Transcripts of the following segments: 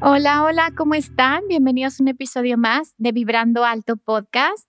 Hola, hola, ¿cómo están? Bienvenidos a un episodio más de Vibrando Alto Podcast.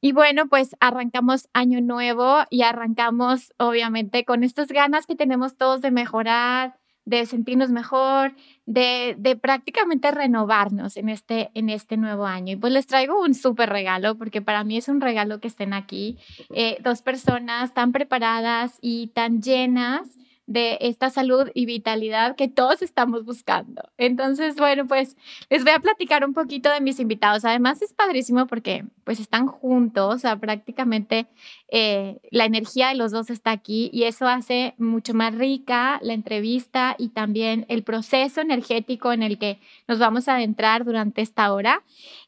Y bueno, pues arrancamos año nuevo y arrancamos obviamente con estas ganas que tenemos todos de mejorar, de sentirnos mejor, de, prácticamente renovarnos en este, en este nuevo año. Y pues les traigo un súper regalo, porque para mí es un regalo que estén aquí, eh, dos personas tan preparadas y tan llenas de esta salud y vitalidad que todos estamos buscando. Entonces, bueno, pues les voy a platicar un poquito de mis invitados. Además, es padrísimo porque pues están juntos, o sea, prácticamente eh, la energía de los dos está aquí y eso hace mucho más rica la entrevista y también el proceso energético en el que nos vamos a adentrar durante esta hora.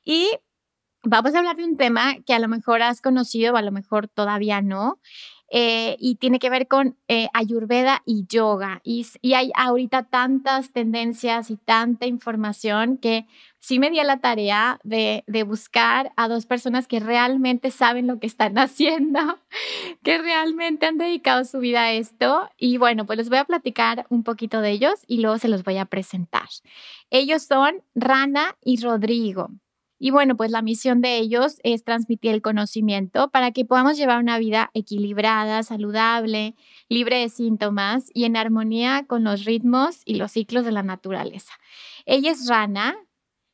Y vamos a hablar de un tema que a lo mejor has conocido o a lo mejor todavía no. Eh, y tiene que ver con eh, ayurveda y yoga. Y, y, hay ahorita tantas tendencias y tanta información que sí me di la tarea de, de, buscar a dos personas que realmente saben lo que están haciendo, que realmente han dedicado su vida a esto. Y bueno, pues les voy a platicar un poquito de ellos y luego se los voy a presentar. Ellos son Rana y Rodrigo. Y bueno, pues la misión de ellos es transmitir el conocimiento para que podamos llevar una vida equilibrada, saludable, libre de síntomas y en armonía con los ritmos y los ciclos de la naturaleza. Ella es Rana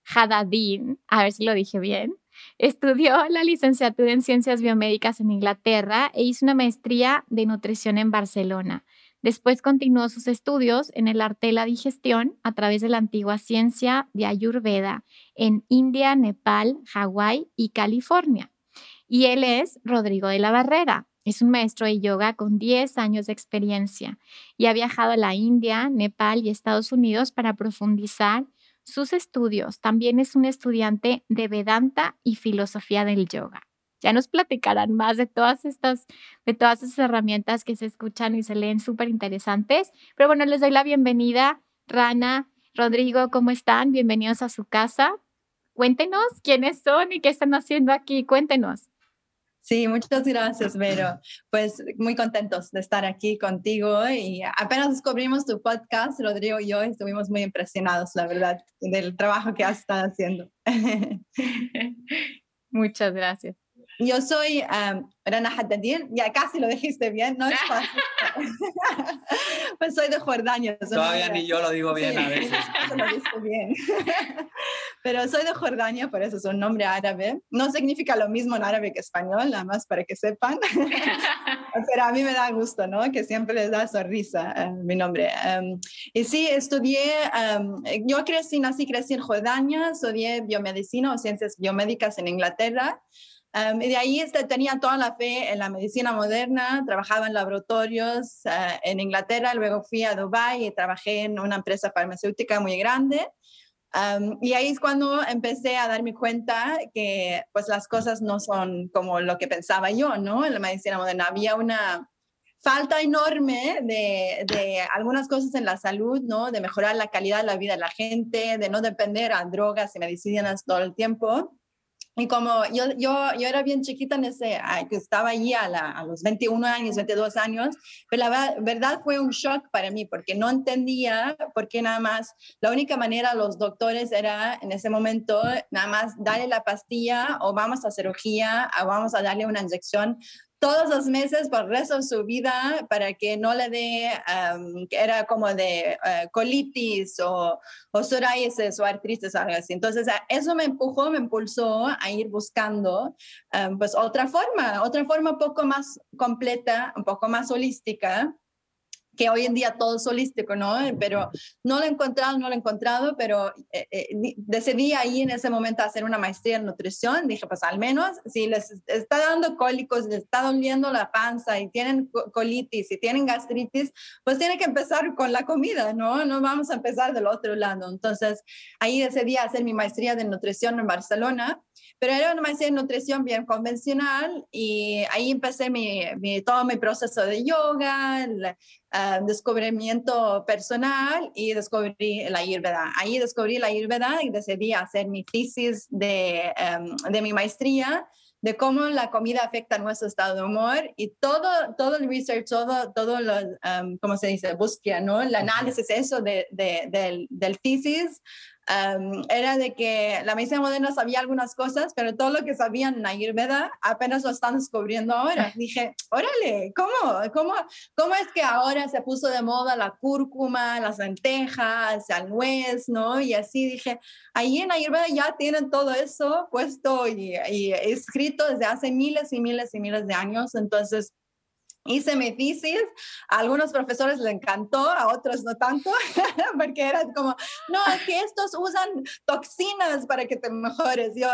Hadadin, a ver si lo dije bien. Estudió la licenciatura en ciencias biomédicas en Inglaterra e hizo una maestría de nutrición en Barcelona. Después continuó sus estudios en el arte de la digestión a través de la antigua ciencia de Ayurveda en India, Nepal, Hawái y California. Y él es Rodrigo de la Barrera. Es un maestro de yoga con 10 años de experiencia y ha viajado a la India, Nepal y Estados Unidos para profundizar sus estudios. También es un estudiante de Vedanta y filosofía del yoga. Ya nos platicarán más de todas estas, de todas esas herramientas que se escuchan y se leen súper interesantes. Pero bueno, les doy la bienvenida, Rana, Rodrigo, ¿cómo están? Bienvenidos a su casa. Cuéntenos quiénes son y qué están haciendo aquí. Cuéntenos. Sí, muchas gracias, Vero. Pues muy contentos de estar aquí contigo y apenas descubrimos tu podcast, Rodrigo y yo estuvimos muy impresionados, la verdad, del trabajo que has estado haciendo. Muchas gracias. Yo soy um, Rana Haddadin, ya casi lo dijiste bien, ¿no? pues soy de Jordania. Todavía ni yo lo digo bien a veces. lo bien. Pero soy de Jordania, por eso es un nombre árabe. No significa lo mismo en árabe que español, nada más para que sepan. Pero a mí me da gusto, ¿no? Que siempre les da sonrisa uh, mi nombre. Um, y sí, estudié, um, yo crecí, nací, crecí en Jordania, estudié biomedicina o ciencias biomédicas en Inglaterra y de ahí este, tenía toda la fe en la medicina moderna, trabajaba en laboratorios uh, en Inglaterra, luego fui a Dubái y trabajé en una empresa farmacéutica muy grande. Um, y ahí es cuando empecé a darme cuenta que pues las cosas no son como lo que pensaba yo, ¿no? En la medicina moderna había una falta enorme de, de, algunas cosas en la salud, ¿no? De mejorar la calidad de la vida de la gente, de no depender a drogas y medicinas todo el tiempo. Y como yo, yo, yo era bien chiquita en ese, que estaba allí a, a, los 21 años, 22 años, pero la verdad fue un shock para mí porque no entendía por qué nada más, la única manera los doctores era en ese momento nada más darle la pastilla o vamos a cirugía o vamos a darle una inyección todos los meses por el resto de su vida para que no le dé, que era como de eh, colitis o, o psoriasis o artritis, algo así. Entonces, eso me empujó, me impulsó a ir buscando pues otra forma, otra forma un poco más completa, un poco más holística que hoy en día todo es holístico, ¿no? Pero no lo he encontrado, no lo he encontrado, pero eh, eh, decidí ahí en ese momento hacer una maestría en nutrición. Dije, pues al menos si les está dando cólicos, les está doliendo la panza y tienen colitis y tienen gastritis, pues tiene que empezar con la comida, ¿no? No vamos a empezar del otro lado. Entonces, ahí decidí hacer mi maestría de nutrición en Barcelona pero era una maestría en nutrición bien convencional y ahí empecé mi, todo mi proceso de yoga, el, ah, descubrimiento personal y descubrí la Ayurveda. Ahí descubrí la Ayurveda y decidí hacer mi tesis de, em, de mi maestría de cómo la comida afecta nuestro estado de humor y todo, todo el research, todo, todo lo, um, ¿cómo se dice? Búsqueda, ¿no? El análisis, eso de, de, del, del thesis era de que la medicina moderna sabía algunas cosas, pero todo lo que sabían en Ayurveda apenas lo están descubriendo ahora. Dije, órale, ¿cómo? ¿Cómo, cómo es que ahora se puso de moda la cúrcuma, las lentejas, el nuez, ¿no? Y así dije, ahí en Ayurveda ya tienen todo eso puesto y, y escrito desde hace miles y miles y miles de años. Entonces, hice mi tesis, a algunos profesores les encantó, a otros no tanto, porque era como, no, es que estos usan toxinas para que te mejores. Yo,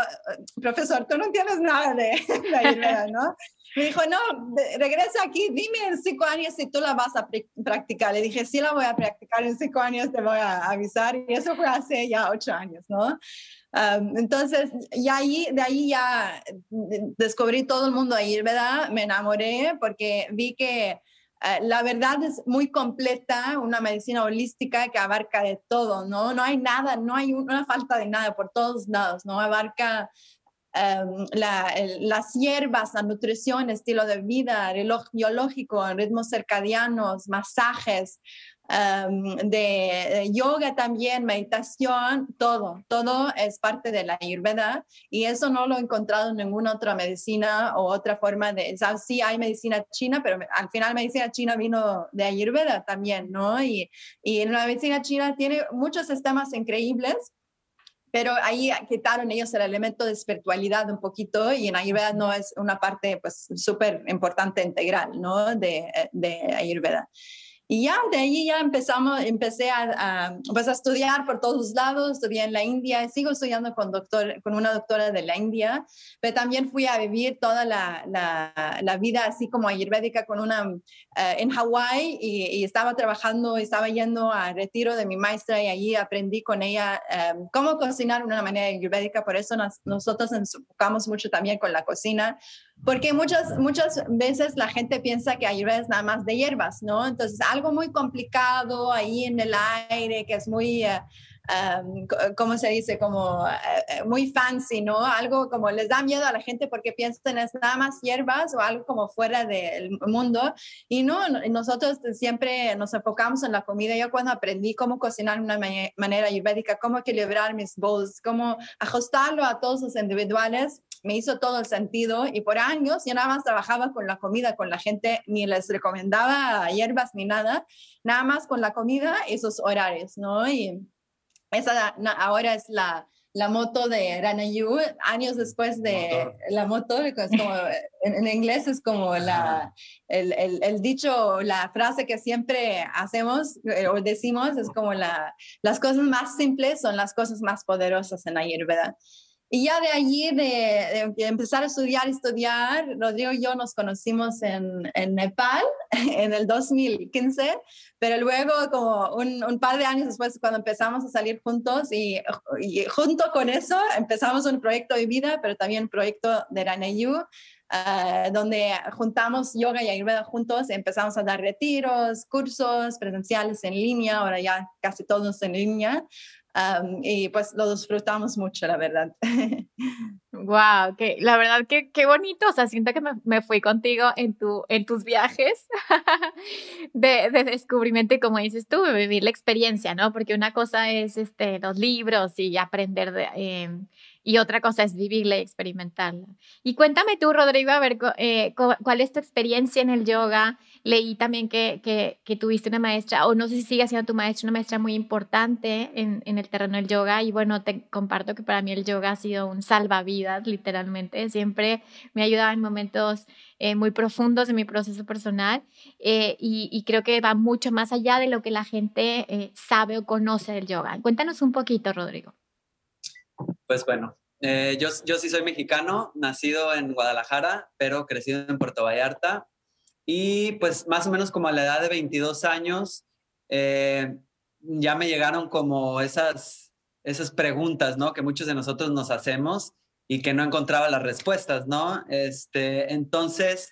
profesor, tú no entiendes nada de la idea, ¿no? Me dijo, no, regresa aquí, dime en cinco años si tú la vas a practicar. Le dije, sí la voy a practicar, en cinco años te voy a avisar. Y eso fue hace ya ocho años, ¿no? Entonces, y ahí, de ahí ya descubrí todo el mundo ahí, ¿verdad? Me enamoré porque vi que eh, la verdad es muy completa, una medicina holística que abarca de todo, ¿no? No hay nada, no hay una falta de nada por todos lados, ¿no? Abarca las hierbas, la nutrición, estilo de vida, reloj biológico, ritmos circadianos, masajes, de yoga también, meditación, todo, todo es parte de la Ayurveda y eso no lo he encontrado en ninguna otra medicina o otra forma de, o sí hay medicina china, pero al final medicina china vino de Ayurveda también, ¿no? Y, y la medicina china tiene muchos sistemas increíbles pero ahí quitaron ellos el elemento de espiritualidad un poquito y en Ayurveda no es una parte pues súper importante integral, ¿no? De, de Ayurveda. Y ya de ahí ya empezamos, empecé a, pues a estudiar por todos lados, estudié en la India, sigo estudiando con, doctor, con una doctora de la India, pero también fui a vivir toda la, la, vida así como ayurvédica con una, eh, en Hawái y, estaba trabajando, estaba yendo a retiro de mi maestra y allí aprendí con ella eh, cómo cocinar de una manera ayurvédica, por eso nosotros nos enfocamos mucho también con la cocina porque muchas, muchas veces la gente piensa que Ayurveda es nada más de hierbas, ¿no? Entonces, algo muy complicado ahí en el aire, que es muy, uh, ¿cómo se dice? Como eh, muy fancy, ¿no? Algo como les da miedo a la gente porque piensan es nada más hierbas o algo como fuera del mundo. Y no, nosotros siempre nos enfocamos en la comida. Yo cuando aprendí cómo cocinar de una manera ayurvédica, cómo equilibrar mis bowls, cómo ajustarlo a todos los individuales, me hizo todo el sentido y por años yo nada más trabajaba con la comida, con la gente, ni les recomendaba hierbas ni nada, nada más con la comida y sus horarios, ¿no? Y esa ahora es la, la moto de Ranayu, años después de la moto, como, en, inglés es como la, el, el, el, dicho, la frase que siempre hacemos eh, o decimos, es como la, las cosas más simples son las cosas más poderosas en Ayurveda. Y ya de allí, de, empezar a estudiar, estudiar, Rodrigo y yo nos conocimos en, en Nepal en el 2015, pero luego como un, un, par de años después, cuando empezamos a salir juntos y, y, junto con eso empezamos un proyecto de vida, pero también un proyecto de Ranayu, uh, donde juntamos yoga y ayurveda juntos, empezamos a dar retiros, cursos presenciales en línea, ahora ya casi todos en línea y pues lo disfrutamos mucho, la verdad. Wow, que la verdad que qué bonito, o sea, siento que me, me, fui contigo en, tu, en tus viajes de, de, descubrimiento y como dices tú, vivir la experiencia, ¿no? Porque una cosa es este, los libros y aprender de, em, y otra cosa es vivirla y experimentarla. Y cuéntame tú, Rodrigo, a ver eh, cuál es tu experiencia en el yoga. Leí también que, que, tuviste una maestra, o no sé si sigue siendo tu maestra, una maestra muy importante en, en, el terreno del yoga. Y bueno, te comparto que para mí el yoga ha sido un salvavidas, literalmente. Siempre me ha ayudado en momentos eh, muy profundos en mi proceso personal eh, y, creo que va mucho más allá de lo que la gente sabe o conoce del yoga. Cuéntanos un poquito, Rodrigo. Pues bueno, eh, yo, yo sí soy mexicano, nacido en Guadalajara, pero crecido en Puerto Vallarta. Y pues más o menos como a la edad de 22 años, eh, ya me llegaron como esas, esas preguntas, ¿no? Que muchos de nosotros nos hacemos y que no encontraba las respuestas, ¿no? Este, entonces,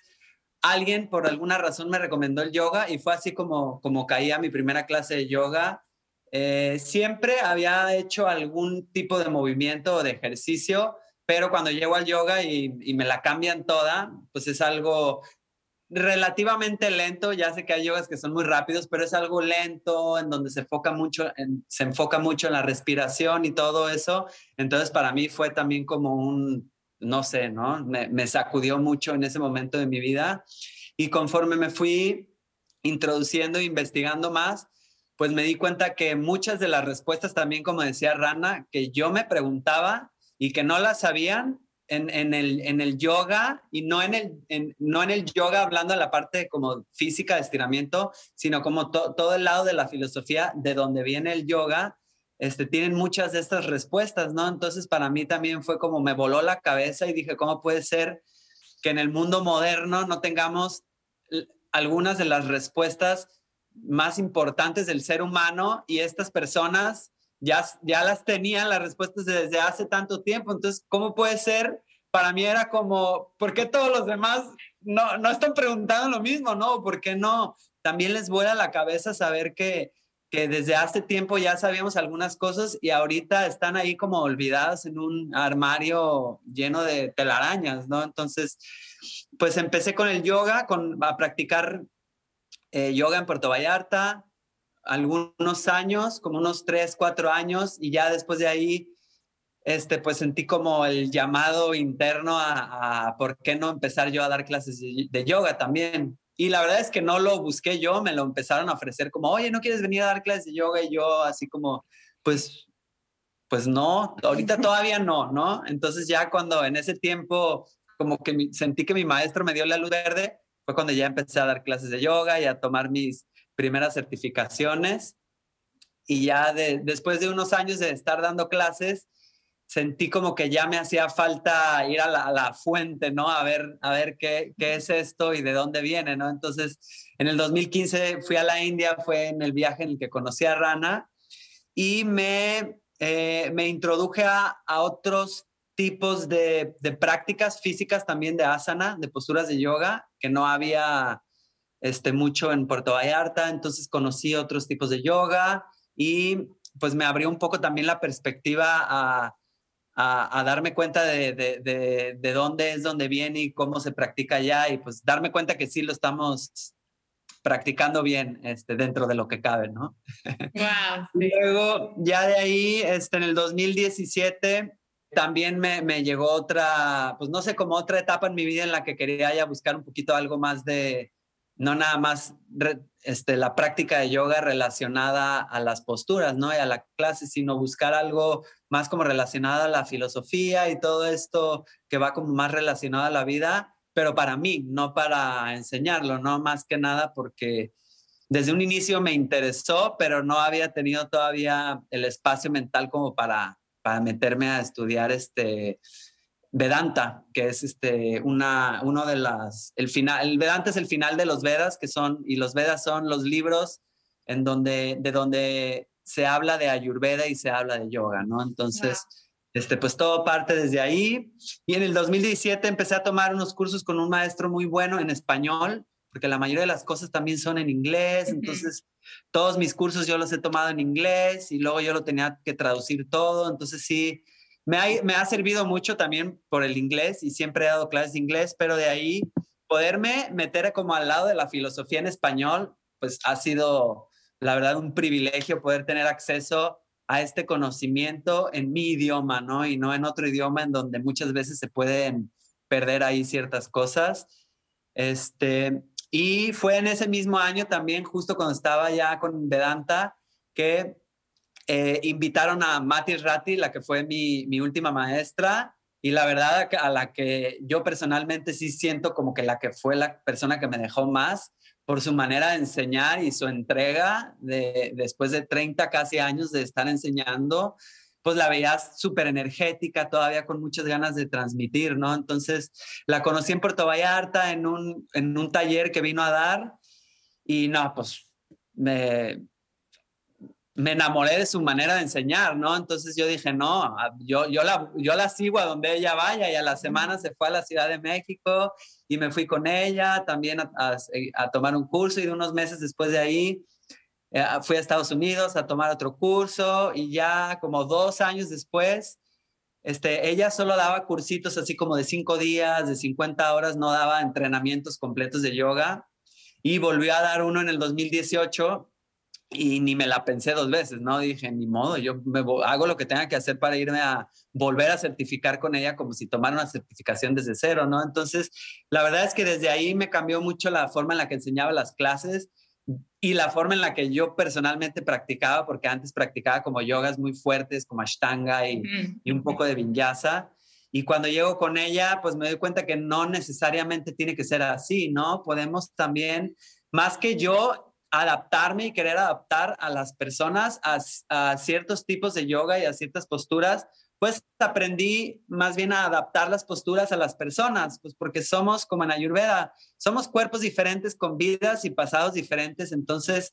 alguien por alguna razón me recomendó el yoga y fue así como, como caí a mi primera clase de yoga eh, siempre había hecho algún tipo de movimiento o de ejercicio, pero cuando llego al yoga y, me la cambian toda, pues es algo relativamente lento. Ya sé que hay yogas que son muy rápidos, pero es algo lento en donde se enfoca mucho en, se enfoca mucho en la respiración y todo eso. Entonces para mí fue también como un, no sé, ¿no? Me, me sacudió mucho en ese momento de mi vida. Y conforme me fui introduciendo e investigando más, pues me di cuenta que muchas de las respuestas también, como decía Rana, que yo me preguntaba y que no las sabían en, el, en el yoga y no en el, no en el yoga hablando de la parte como física de estiramiento, sino como todo el lado de la filosofía de donde viene el yoga, este, tienen muchas de estas respuestas, ¿no? Entonces para mí también fue como me voló la cabeza y dije, ¿cómo puede ser que en el mundo moderno no tengamos algunas de las respuestas más importantes del ser humano y estas personas ya, ya las tenían las respuestas desde hace tanto tiempo. Entonces, ¿cómo puede ser? Para mí era como, ¿por qué todos los demás no, no están preguntando lo mismo? ¿No? ¿Por qué no? También les vuela la cabeza saber que, que desde hace tiempo ya sabíamos algunas cosas y ahorita están ahí como olvidadas en un armario lleno de telarañas, ¿no? Entonces, pues empecé con el yoga, con, a practicar eh, yoga en Puerto Vallarta, algunos años, como unos tres, cuatro años, y ya después de ahí, este, pues sentí como el llamado interno a, por qué no empezar yo a dar clases de, yoga también. Y la verdad es que no lo busqué yo, me lo empezaron a ofrecer como, oye, ¿no quieres venir a dar clases de yoga? Y yo así como, pues, pues no, ahorita todavía no, ¿no? Entonces ya cuando en ese tiempo como que sentí que mi maestro me dio la luz verde, fue cuando ya empecé a dar clases de yoga y a tomar mis primeras certificaciones. Y ya después de unos años de estar dando clases, sentí como que ya me hacía falta ir a la, fuente, ¿no? A ver, a ver qué, qué, es esto y de dónde viene, ¿no? Entonces, en el 2015 fui a la India, fue en el viaje en el que conocí a Rana y me, eh, me introduje a, a otros tipos de, prácticas físicas también de asana, de posturas de yoga, que no había este, mucho en Puerto Vallarta, entonces conocí otros tipos de yoga y pues me abrió un poco también la perspectiva a, darme cuenta de, de, dónde es, dónde viene y cómo se practica allá y pues darme cuenta que sí lo estamos practicando bien este, dentro de lo que cabe, ¿no? Wow, Luego, ya de ahí, este, en el 2017, también me, me, llegó otra, pues no sé, como otra etapa en mi vida en la que quería ya buscar un poquito algo más de, no nada más este, la práctica de yoga relacionada a las posturas, ¿no? Y a la clase, sino buscar algo más como relacionado a la filosofía y todo esto que va como más relacionado a la vida, pero para mí, no para enseñarlo, ¿no? Más que nada porque desde un inicio me interesó, pero no había tenido todavía el espacio mental como para para meterme a estudiar este Vedanta, que es este una uno de las el final el Vedanta es el final de los Vedas que son y los Vedas son los libros en donde de donde se habla de Ayurveda y se habla de yoga, ¿no? Entonces, este pues todo parte desde ahí. Y en el 2017 empecé a tomar unos cursos con un maestro muy bueno en español, porque la mayoría de las cosas también son en inglés, entonces todos mis cursos yo los he tomado en inglés y luego yo lo tenía que traducir todo, entonces sí, me ha, me ha servido mucho también por el inglés y siempre he dado clases de inglés, pero de ahí poderme meter como al lado de la filosofía en español, pues ha sido, la verdad, un privilegio poder tener acceso a este conocimiento en mi idioma, ¿no? Y no en otro idioma en donde muchas veces se pueden perder ahí ciertas cosas. Este, y fue en ese mismo año también, justo cuando estaba ya con Vedanta, que eh, invitaron a Mati Ratti, la que fue mi, última maestra, y la verdad a la que yo personalmente sí siento como que la que fue la persona que me dejó más por su manera de enseñar y su entrega de, después de 30 casi años de estar enseñando, pues la veías súper energética, todavía con muchas ganas de transmitir, ¿no? Entonces la conocí en Puerto Vallarta en un, en un taller que vino a dar y no, pues me, me enamoré de su manera de enseñar, ¿no? Entonces yo dije, no, yo, yo, la, yo la sigo a donde ella vaya y a la semana se fue a la Ciudad de México y me fui con ella también a, a, tomar un curso y unos meses después de ahí eh, fui a Estados Unidos a tomar otro curso y ya como dos años después, este, ella solo daba cursitos así como de cinco días, de 50 horas, no daba entrenamientos completos de yoga y volvió a dar uno en el 2018 y ni me la pensé dos veces, ¿no? Dije, ni modo, yo me hago lo que tenga que hacer para irme a volver a certificar con ella como si tomara una certificación desde cero, ¿no? Entonces, la verdad es que desde ahí me cambió mucho la forma en la que enseñaba las clases y la forma en la que yo personalmente practicaba, porque antes practicaba como yogas muy fuertes, como Ashtanga y, y un poco de Vinyasa. Y cuando llego con ella, pues me doy cuenta que no necesariamente tiene que ser así, ¿no? Podemos también, más que yo adaptarme y querer adaptar a las personas a, ciertos tipos de yoga y a ciertas posturas, pues aprendí más bien a adaptar las posturas a las personas, pues porque somos como en Ayurveda, somos cuerpos diferentes con vidas y pasados diferentes, entonces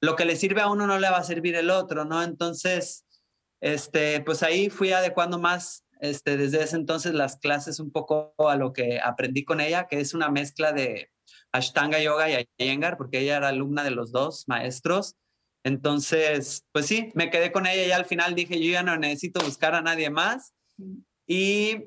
lo que le sirve a uno no le va a servir el otro, ¿no? Entonces, este, pues ahí fui adecuando más este, desde ese entonces las clases un poco a lo que aprendí con ella, que es una mezcla de, Ashtanga Yoga y Iyengar, porque ella era alumna de los dos maestros. Entonces, pues sí, me quedé con ella y al final dije, yo ya no necesito buscar a nadie más. Y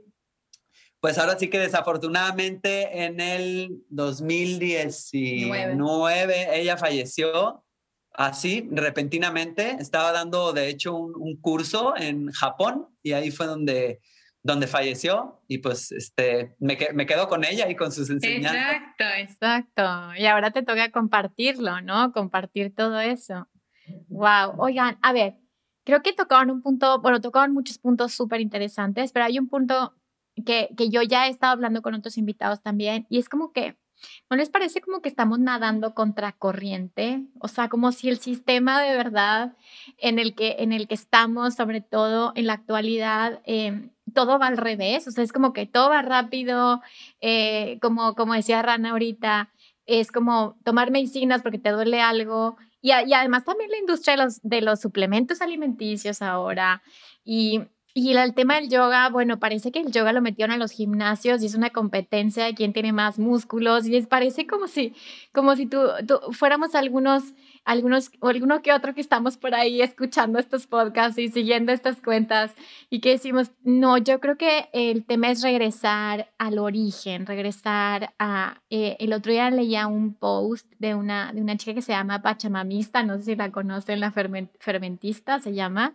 pues ahora sí que desafortunadamente en el 2019 ella falleció así repentinamente. Estaba dando de hecho un, un curso en Japón y ahí fue donde donde falleció y pues este, me, me quedo con ella y con sus enseñanzas. Exacto, exacto. Y ahora te toca compartirlo, ¿no? Compartir todo eso. Wow. Oigan, a ver, creo que tocaban un punto, bueno, tocaban muchos puntos súper interesantes, pero hay un punto que, que yo ya he estado hablando con otros invitados también y es como que ¿No les parece como que estamos nadando contra corriente? O sea, como si el sistema de verdad en el que, en el que estamos, sobre todo en la actualidad, eh, todo va al revés. O sea, es como que todo va rápido, eh, como, como decía Rana ahorita, es como tomar medicinas porque te duele algo. Y, además también la industria de los, de los suplementos alimenticios ahora. Y y el tema del yoga, bueno, parece que el yoga lo metieron a los gimnasios y es una competencia de quién tiene más músculos y les parece como si, como si tú, fuéramos algunos, algunos o alguno que otro que estamos por ahí escuchando estos podcasts y siguiendo estas cuentas y que decimos, no, yo creo que el tema es regresar al origen, regresar a, eh, el otro día leía un post de una, de una chica que se llama Pachamamista, no sé si la conocen, la fermentista se llama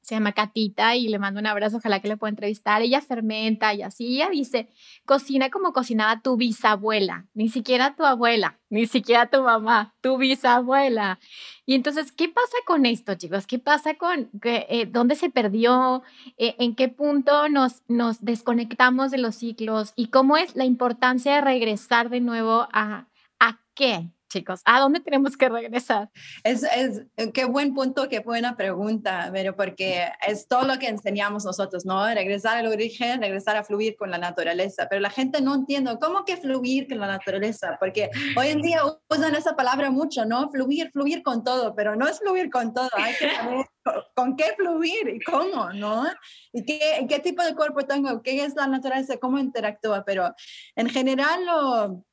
se llama Catita y le mando un abrazo, ojalá que le pueda entrevistar. Ella fermenta y así, ella dice, cocina como cocinaba tu bisabuela, ni siquiera tu abuela, ni siquiera tu mamá, tu bisabuela. Y entonces, ¿qué pasa con esto, chicos? ¿Qué pasa con eh, dónde se perdió? Eh, ¿En qué punto nos, nos desconectamos de los ciclos? ¿Y cómo es la importancia de regresar de nuevo a, a qué? Chicos? ¿A dónde tenemos que regresar? Es, es, eh, qué buen punto, qué buena pregunta, pero porque es todo lo que enseñamos nosotros, ¿no? Regresar al origen, regresar a fluir con la naturaleza, pero la gente no entiende cómo que fluir con la naturaleza, porque hoy en día usan esa palabra mucho, ¿no? Fluir, fluir con todo, pero no es fluir con todo, hay que saber con qué fluir y cómo, ¿no? Y qué, qué tipo de cuerpo tengo, qué es la naturaleza, cómo interactúa, pero en general lo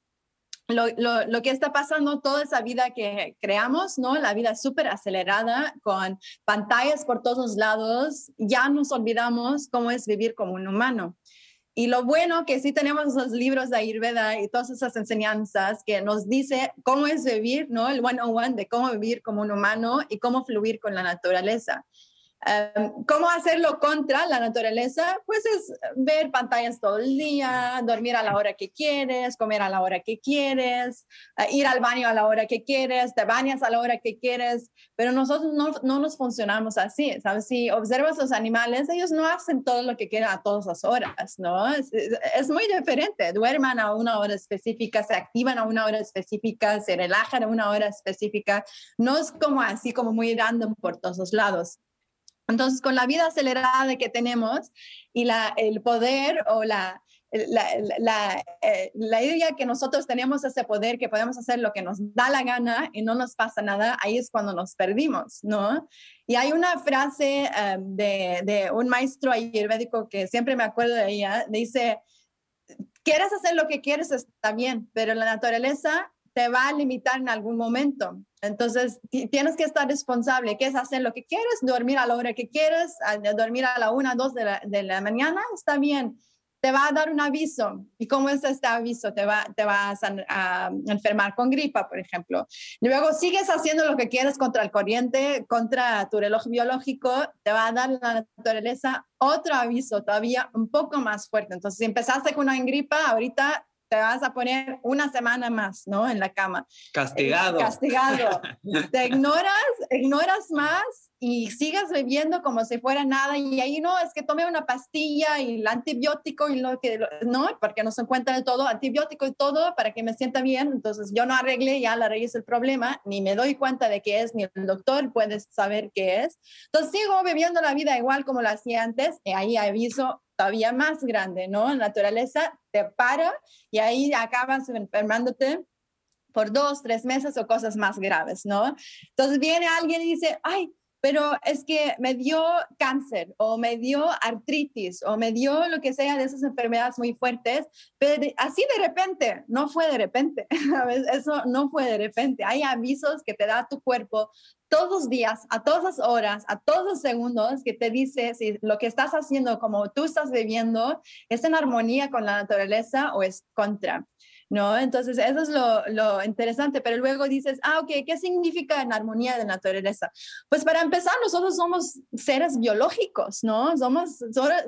lo, lo, lo, que está pasando, toda esa vida que creamos, ¿no? La vida súper acelerada, con pantallas por todos lados, ya nos olvidamos cómo es vivir como un humano. Y lo bueno que sí tenemos los libros de Ayurveda y todas esas enseñanzas que nos dice cómo es vivir, ¿no? El one on one de cómo vivir como un humano y cómo fluir con la naturaleza. Em, ¿Cómo hacerlo contra la naturaleza? Pues es ver pantallas todo el día, dormir a la hora que quieres, comer a la hora que quieres, eh, ir al baño a la hora que quieres, te bañas a la hora que quieres, pero nosotros no, no nos funcionamos así, ¿sabes? Si observas los animales, ellos no hacen todo lo que quieren a todas las horas, ¿no? Es, es muy diferente, duerman a una hora específica, se activan a una hora específica, se relajan a una hora específica, no es como así, como muy random por todos lados. Entonces, con la vida acelerada que tenemos y el poder o la, eh, la, idea que nosotros tenemos ese poder, que podemos hacer lo que nos da la gana y no nos pasa nada, ahí es cuando nos perdimos, ¿no? Y hay una frase em, de, de, un maestro ayurvédico que siempre me acuerdo de ella, dice, quieres hacer lo que quieres, está bien, pero la naturaleza te va a limitar en algún momento. Entonces, tienes que estar responsable. ¿Qué es hacer lo que quieres? Dormir a la hora que quieres, dormir a la una, dos de la, mañana, está bien. Te va a dar un aviso. ¿Y cómo es este aviso? Te, va, te vas a, enfermar con gripa, por ejemplo. Luego sigues haciendo lo que quieres contra el corriente, contra tu reloj biológico, te va a dar la naturaleza otro aviso todavía un poco más fuerte. Entonces, si empezaste con una gripa, ahorita te vas a poner una semana más, ¿no? En la cama. Castigado. castigado. te ignoras, ignoras más y sigas bebiendo como si fuera nada y ahí no, es que tome una pastilla y el antibiótico y lo que, no, porque no se encuentra todo, antibiótico y todo para que me sienta bien, entonces yo no arreglé ya la raíz del problema, ni me doy cuenta de qué es, ni el doctor puede saber qué es, entonces sigo viviendo la vida igual como la hacía antes y ahí aviso todavía más grande, ¿no? La naturaleza te para y ahí acabas enfermándote por dos, tres meses o cosas más graves, ¿no? Entonces viene alguien y dice, ay, pero es que me dio cáncer o me dio artritis o me dio lo que sea de esas enfermedades muy fuertes, pero así de repente, no fue de repente, eso no fue de repente, hay avisos que te da tu cuerpo todos los días, a todas horas, a todos los segundos, que te dice si lo que estás haciendo, como tú estás viviendo, es en armonía con la naturaleza o es contra. ¿No? Entonces, eso es lo, interesante, pero luego dices, ah, ok, ¿qué significa en armonía de naturaleza? Pues para empezar, nosotros somos seres biológicos, ¿no? Somos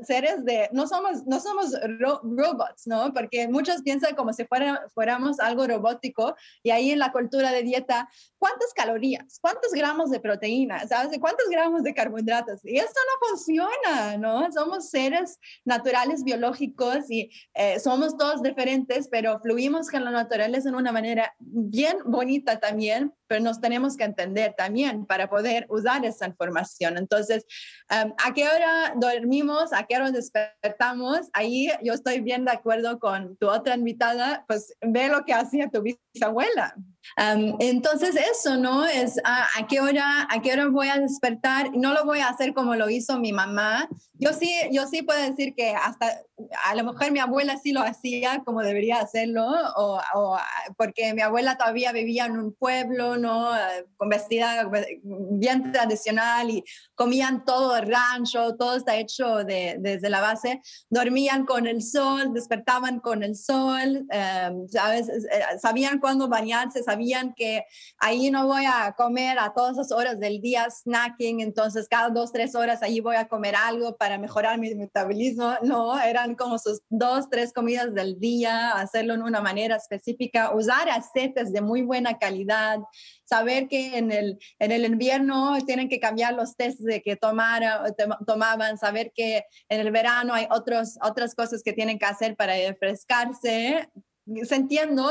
seres de, no somos, no somos robots, ¿no? Porque muchos piensan como si fuera, fuéramos algo robótico y ahí en la cultura de dieta, ¿cuántas calorías? ¿Cuántos gramos de proteína? ¿Sabes? ¿Cuántos gramos de carbohidratos? Y esto no funciona, ¿no? Somos seres naturales biológicos y eh, somos todos diferentes, pero fluimos que la naturaleza en una manera bien bonita también, pero nos tenemos que entender también para poder usar esa información. Entonces, ¿a qué hora dormimos? ¿A qué hora despertamos? Ahí yo estoy bien de acuerdo con tu otra invitada, pues ve lo que hacía tu bisabuela. Entonces eso, ¿no? Es a, a, qué hora, a qué hora voy a despertar. No lo voy a hacer como lo hizo mi mamá. Yo sí, yo sí puedo decir que hasta a lo mejor mi abuela sí lo hacía como debería hacerlo, o, o porque mi abuela todavía vivía en un pueblo, ¿no? Con vestida bien tradicional y comían todo rancho, todo está hecho de, desde la base. Dormían con el sol, despertaban con el sol, em, ¿sabes? Eh, sabían cuándo bañarse, sabían que ahí no voy a comer a todas las horas del día snacking, entonces cada dos, tres horas ahí voy a comer algo para mejorar mi metabolismo. No, eran como sus dos, tres comidas del día, hacerlo en una manera específica, usar aceites de muy buena calidad, saber que en el, en el invierno tienen que cambiar los test de que tomara, tomaban, saber que en el verano hay otros, otras cosas que tienen que hacer para refrescarse, sintiendo,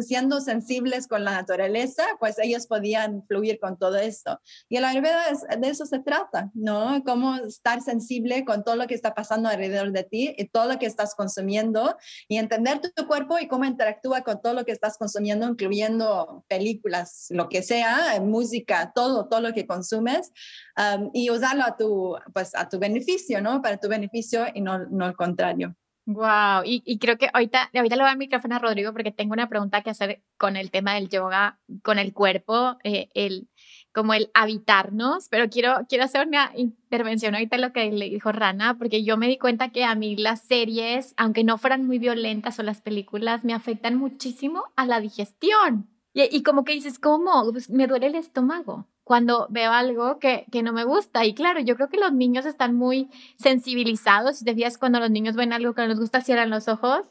siendo sensibles con la naturaleza, pues ellos podían fluir con todo esto. Y la Ayurveda de eso se trata, ¿no? Cómo estar sensible con todo lo que está pasando alrededor de ti y todo lo que estás consumiendo y entender tu, cuerpo y cómo interactúa con todo lo que estás consumiendo, incluyendo películas, lo que sea, música, todo, todo lo que consumes um, y usarlo a tu, pues, a tu beneficio, ¿no? Para tu beneficio y no, no al contrario. Wow, y, y, creo que ahorita, ahorita le voy a micrófono a Rodrigo porque tengo una pregunta que hacer con el tema del yoga, con el cuerpo, eh, el, como el habitarnos, pero quiero, quiero hacer una intervención ahorita lo que le dijo Rana, porque yo me di cuenta que a mí las series, aunque no fueran muy violentas o las películas, me afectan muchísimo a la digestión. Y, y como que dices, ¿cómo? Pues me duele el estómago cuando veo algo que, que, no me gusta. Y claro, yo creo que los niños están muy sensibilizados. Si te fijas, cuando los niños ven algo que no les gusta, cierran los ojos.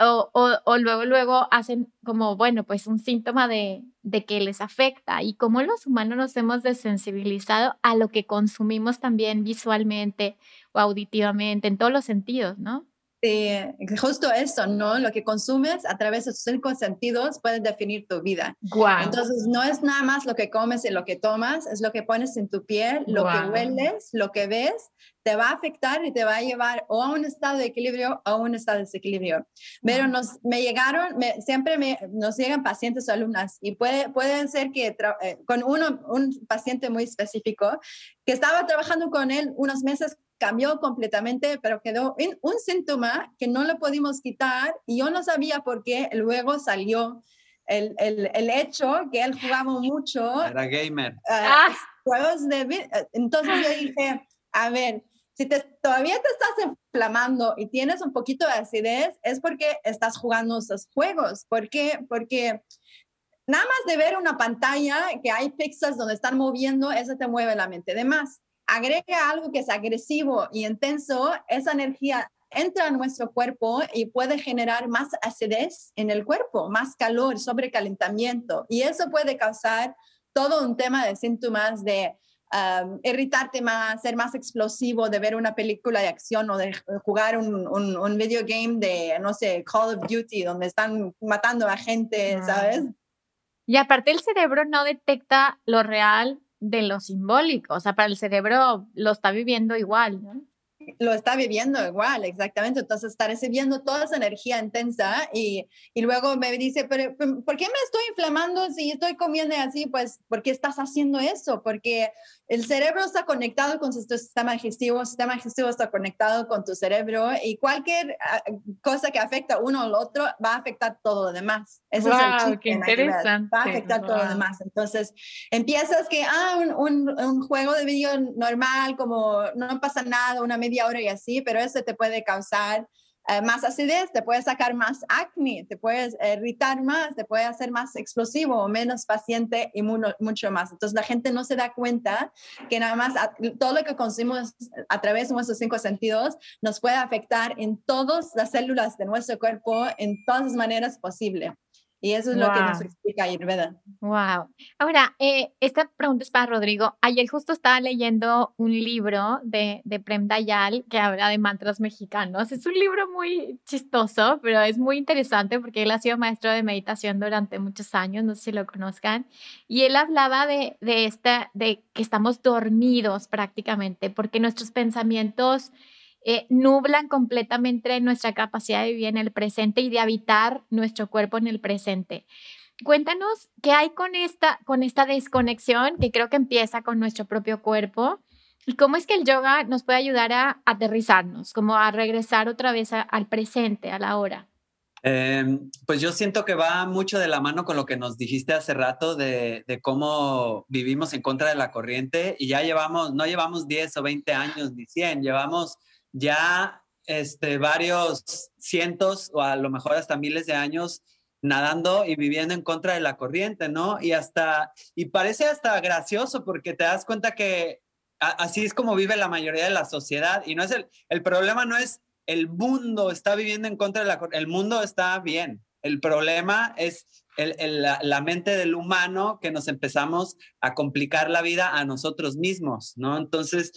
O, o, luego, luego hacen como, bueno, pues un síntoma de, de que les afecta. Y como los humanos nos hemos desensibilizado a lo que consumimos también visualmente o auditivamente, en todos los sentidos, ¿no? Sí, justo eso, ¿no? Lo que consumes a través de tus cinco sentidos puede definir tu vida. Wow. Entonces, no es nada más lo que comes y lo que tomas, es lo que pones en tu piel, lo que hueles, lo que ves, te va a afectar y te va a llevar o a un estado de equilibrio o a un estado de desequilibrio. Pero nos, me llegaron, me, siempre me, nos llegan pacientes o alumnas y puede, pueden ser que eh, con uno, un paciente muy específico que estaba trabajando con él unos meses cambió completamente, pero quedó en un síntoma que no lo pudimos quitar y yo no sabía por qué, luego salió el, el, el hecho que él jugaba mucho. Era gamer. Uh, Juegos de... Eh, entonces yo dije, a ver, si te, todavía te estás inflamando y tienes un poquito de acidez, es porque estás jugando esos juegos. ¿Por qué? Porque nada más de ver una pantalla que hay pixels donde están moviendo, eso te mueve la mente. De más, agrega algo que es agresivo y intenso, esa energía entra en nuestro cuerpo y puede generar más acidez en el cuerpo, más calor, sobrecalentamiento. Y eso puede causar todo un tema de síntomas de um, irritarte más, ser más explosivo, de ver una película de acción o de jugar un, un, video game de, no sé, Call of Duty, donde están matando a gente, ¿sabes? Y aparte el cerebro no detecta lo real de lo simbólico, o sea, para el cerebro lo está viviendo igual, ¿no? lo está viviendo igual, exactamente. Entonces está recibiendo toda esa energía intensa y, y, luego me dice, pero ¿por qué me estoy inflamando si estoy comiendo así? Pues, ¿por qué estás haciendo eso? Porque el cerebro está conectado con su sistema digestivo, el sistema digestivo está conectado con tu cerebro y cualquier ah, cosa que afecta uno al otro va a afectar todo lo demás. Eso es el qué interesante. Va a afectar todo lo demás. Entonces empiezas que, ah, un, un, un juego de video normal, como no pasa nada, una media hora y así, pero eso te puede causar eh, más acidez, te puede sacar más acné, te puedes irritar más, te puede hacer más explosivo o menos paciente y mucho más. Entonces la gente no se da cuenta que nada más todo lo que consumimos a través de nuestros cinco sentidos nos puede afectar en todas las células de nuestro cuerpo en todas las maneras posibles. Y eso es lo que nos explica Ayurveda. Wow. Ahora, eh, esta pregunta es para Rodrigo. Ayer justo estaba leyendo un libro de, de Prem Dayal que habla de mantras mexicanos. Es un libro muy chistoso, pero es muy interesante porque él ha sido maestro de meditación durante muchos años, no sé si lo conozcan. Y él hablaba de, de, esta, de que estamos dormidos prácticamente porque nuestros pensamientos eh, nublan completamente nuestra capacidad de vivir en el presente y de habitar nuestro cuerpo en el presente. Cuéntanos qué hay con esta, con esta desconexión que creo que empieza con nuestro propio cuerpo y cómo es que el yoga nos puede ayudar a aterrizarnos, como a regresar otra vez al presente, a la hora. Em, pues yo siento que va mucho de la mano con lo que nos dijiste hace rato de, de, cómo vivimos en contra de la corriente y ya llevamos, no llevamos 10 o 20 años ni 100, llevamos ya este, varios cientos o a lo mejor hasta miles de años nadando y viviendo en contra de la corriente, ¿no? Y hasta, y parece hasta gracioso porque te das cuenta que así es como vive la mayoría de la sociedad y no es el, el problema no es el mundo está viviendo en contra de la corriente, el mundo está bien. El problema es el, la, la, mente del humano que nos empezamos a complicar la vida a nosotros mismos, ¿no? Entonces,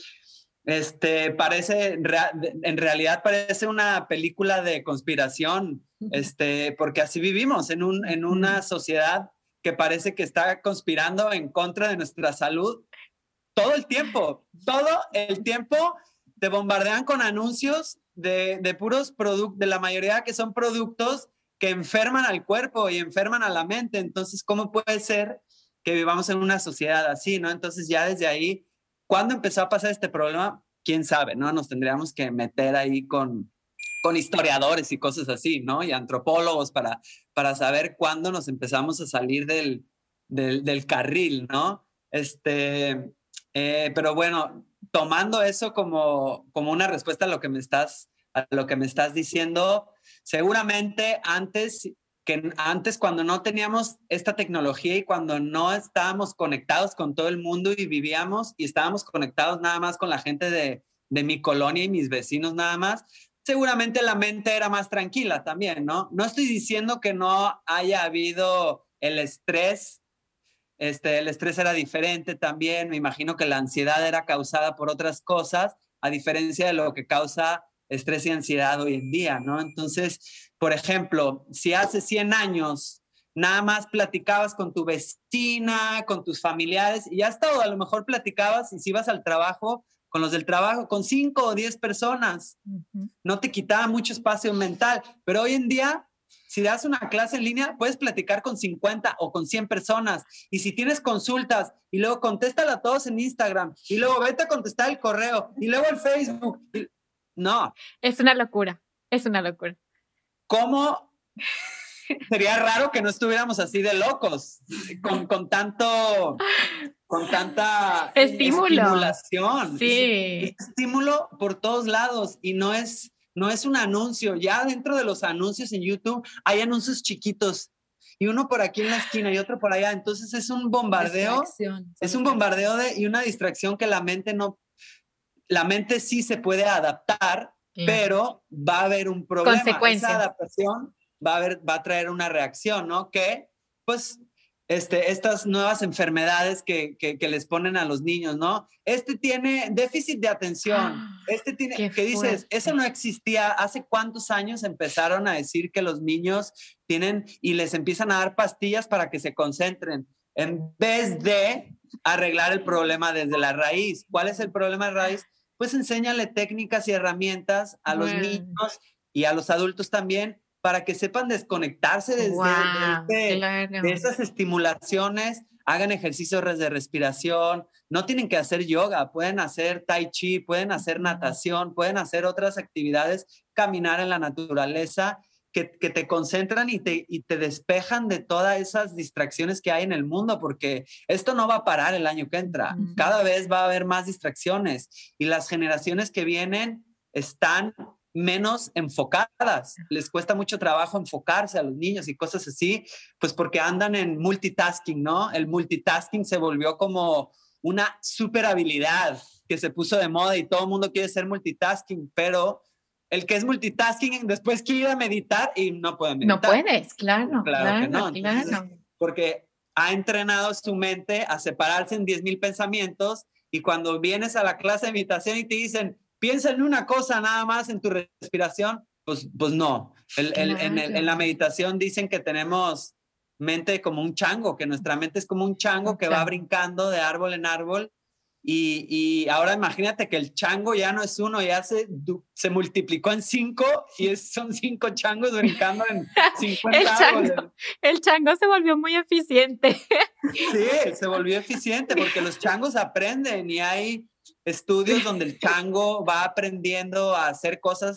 este, parece, en realidad parece una película de conspiración, este, porque así vivimos en, un, en una sociedad que parece que está conspirando en contra de nuestra salud todo el tiempo, todo el tiempo te bombardean con anuncios de, de puros productos, de la mayoría que son productos que enferman al cuerpo y enferman a la mente. Entonces, ¿cómo puede ser que vivamos en una sociedad así, no? Entonces, ya desde ahí ¿Cuándo empezó a pasar este problema? Quién sabe, ¿no? Nos tendríamos que meter ahí con, con historiadores y cosas así, ¿no? Y antropólogos para, para saber cuándo nos empezamos a salir del, del, carril, ¿no? Este, eh, pero bueno, tomando eso como, como una respuesta a lo que me estás, a lo que me estás diciendo, seguramente antes que antes cuando no teníamos esta tecnología y cuando no estábamos conectados con todo el mundo y vivíamos y estábamos conectados nada más con la gente de, de mi colonia y mis vecinos nada más, seguramente la mente era más tranquila también, ¿no? No estoy diciendo que no haya habido el estrés, este, el estrés era diferente también, me imagino que la ansiedad era causada por otras cosas, a diferencia de lo que causa estrés y ansiedad hoy en día, ¿no? Entonces, por ejemplo, si hace 100 años nada más platicabas con tu vecina, con tus familiares, y ya está, a lo mejor platicabas y si ibas al trabajo, con los del trabajo, con 5 o 10 personas, no te quitaba mucho espacio mental, pero hoy en día si das una clase en línea, puedes platicar con 50 o con 100 personas. Y si tienes consultas y luego contéstala a todos en Instagram y luego vete a contestar el correo y luego el Facebook. No. Es una locura, es una locura. ¿Cómo? Sería raro que no estuviéramos así de locos, con, con tanto, con tanta Estímulo. estimulación. Sí. estímulo por todos lados y no es, no es un anuncio. Ya dentro de los anuncios en YouTube hay anuncios chiquitos y uno por aquí en la esquina y otro por allá. Entonces es un bombardeo. Es un bombardeo de, y una distracción que la mente no, la mente sí se puede adaptar, pero va a haber un problema. Consecuencias. Esa adaptación va a, haber, va a traer una reacción, ¿no? Que, pues, este, estas nuevas enfermedades que, que, que, les ponen a los niños, ¿no? Este tiene déficit de atención, este tiene, qué que dices, eso no existía, ¿hace cuántos años empezaron a decir que los niños tienen y les empiezan a dar pastillas para que se concentren? En vez de arreglar el problema desde la raíz. ¿Cuál es el problema de raíz? Pues enséñale técnicas y herramientas a los Bueno. niños y a los adultos también para que sepan desconectarse desde, Guau, desde- claro. de esas estimulaciones, hagan ejercicios de respiración, no tienen que hacer yoga, pueden hacer tai chi, pueden hacer natación, pueden hacer otras actividades, caminar en la naturaleza, que, que te concentran y te, y te despejan de todas esas distracciones que hay en el mundo, porque esto no va a parar el año que entra, cada vez va a haber más distracciones y las generaciones que vienen están menos enfocadas. Les cuesta mucho trabajo enfocarse a los niños y cosas así, pues porque andan en multitasking, ¿no? El multitasking se volvió como una super habilidad que se puso de moda y todo el mundo quiere ser multitasking, pero el que es multitasking después quiere ir a meditar y no puede meditar. No puedes, claro, Claro claro, que no, entonces- claro. Porque ha entrenado su mente a separarse en 10.000 pensamientos y cuando vienes a la clase de meditación y te dicen, piensa en una cosa nada más en tu respiración, pues, pues no. El- el- en, el- en la meditación dicen que tenemos mente como un chango, que nuestra mente es como un chango que va brincando de árbol en árbol. Y, y ahora imagínate que el chango ya no es uno, ya se, se multiplicó en cinco y es- son cinco changos brincando en 50 El chango. El chango se volvió muy eficiente. Sí, se volvió eficiente porque los changos aprenden y hay estudios donde el chango va aprendiendo a hacer cosas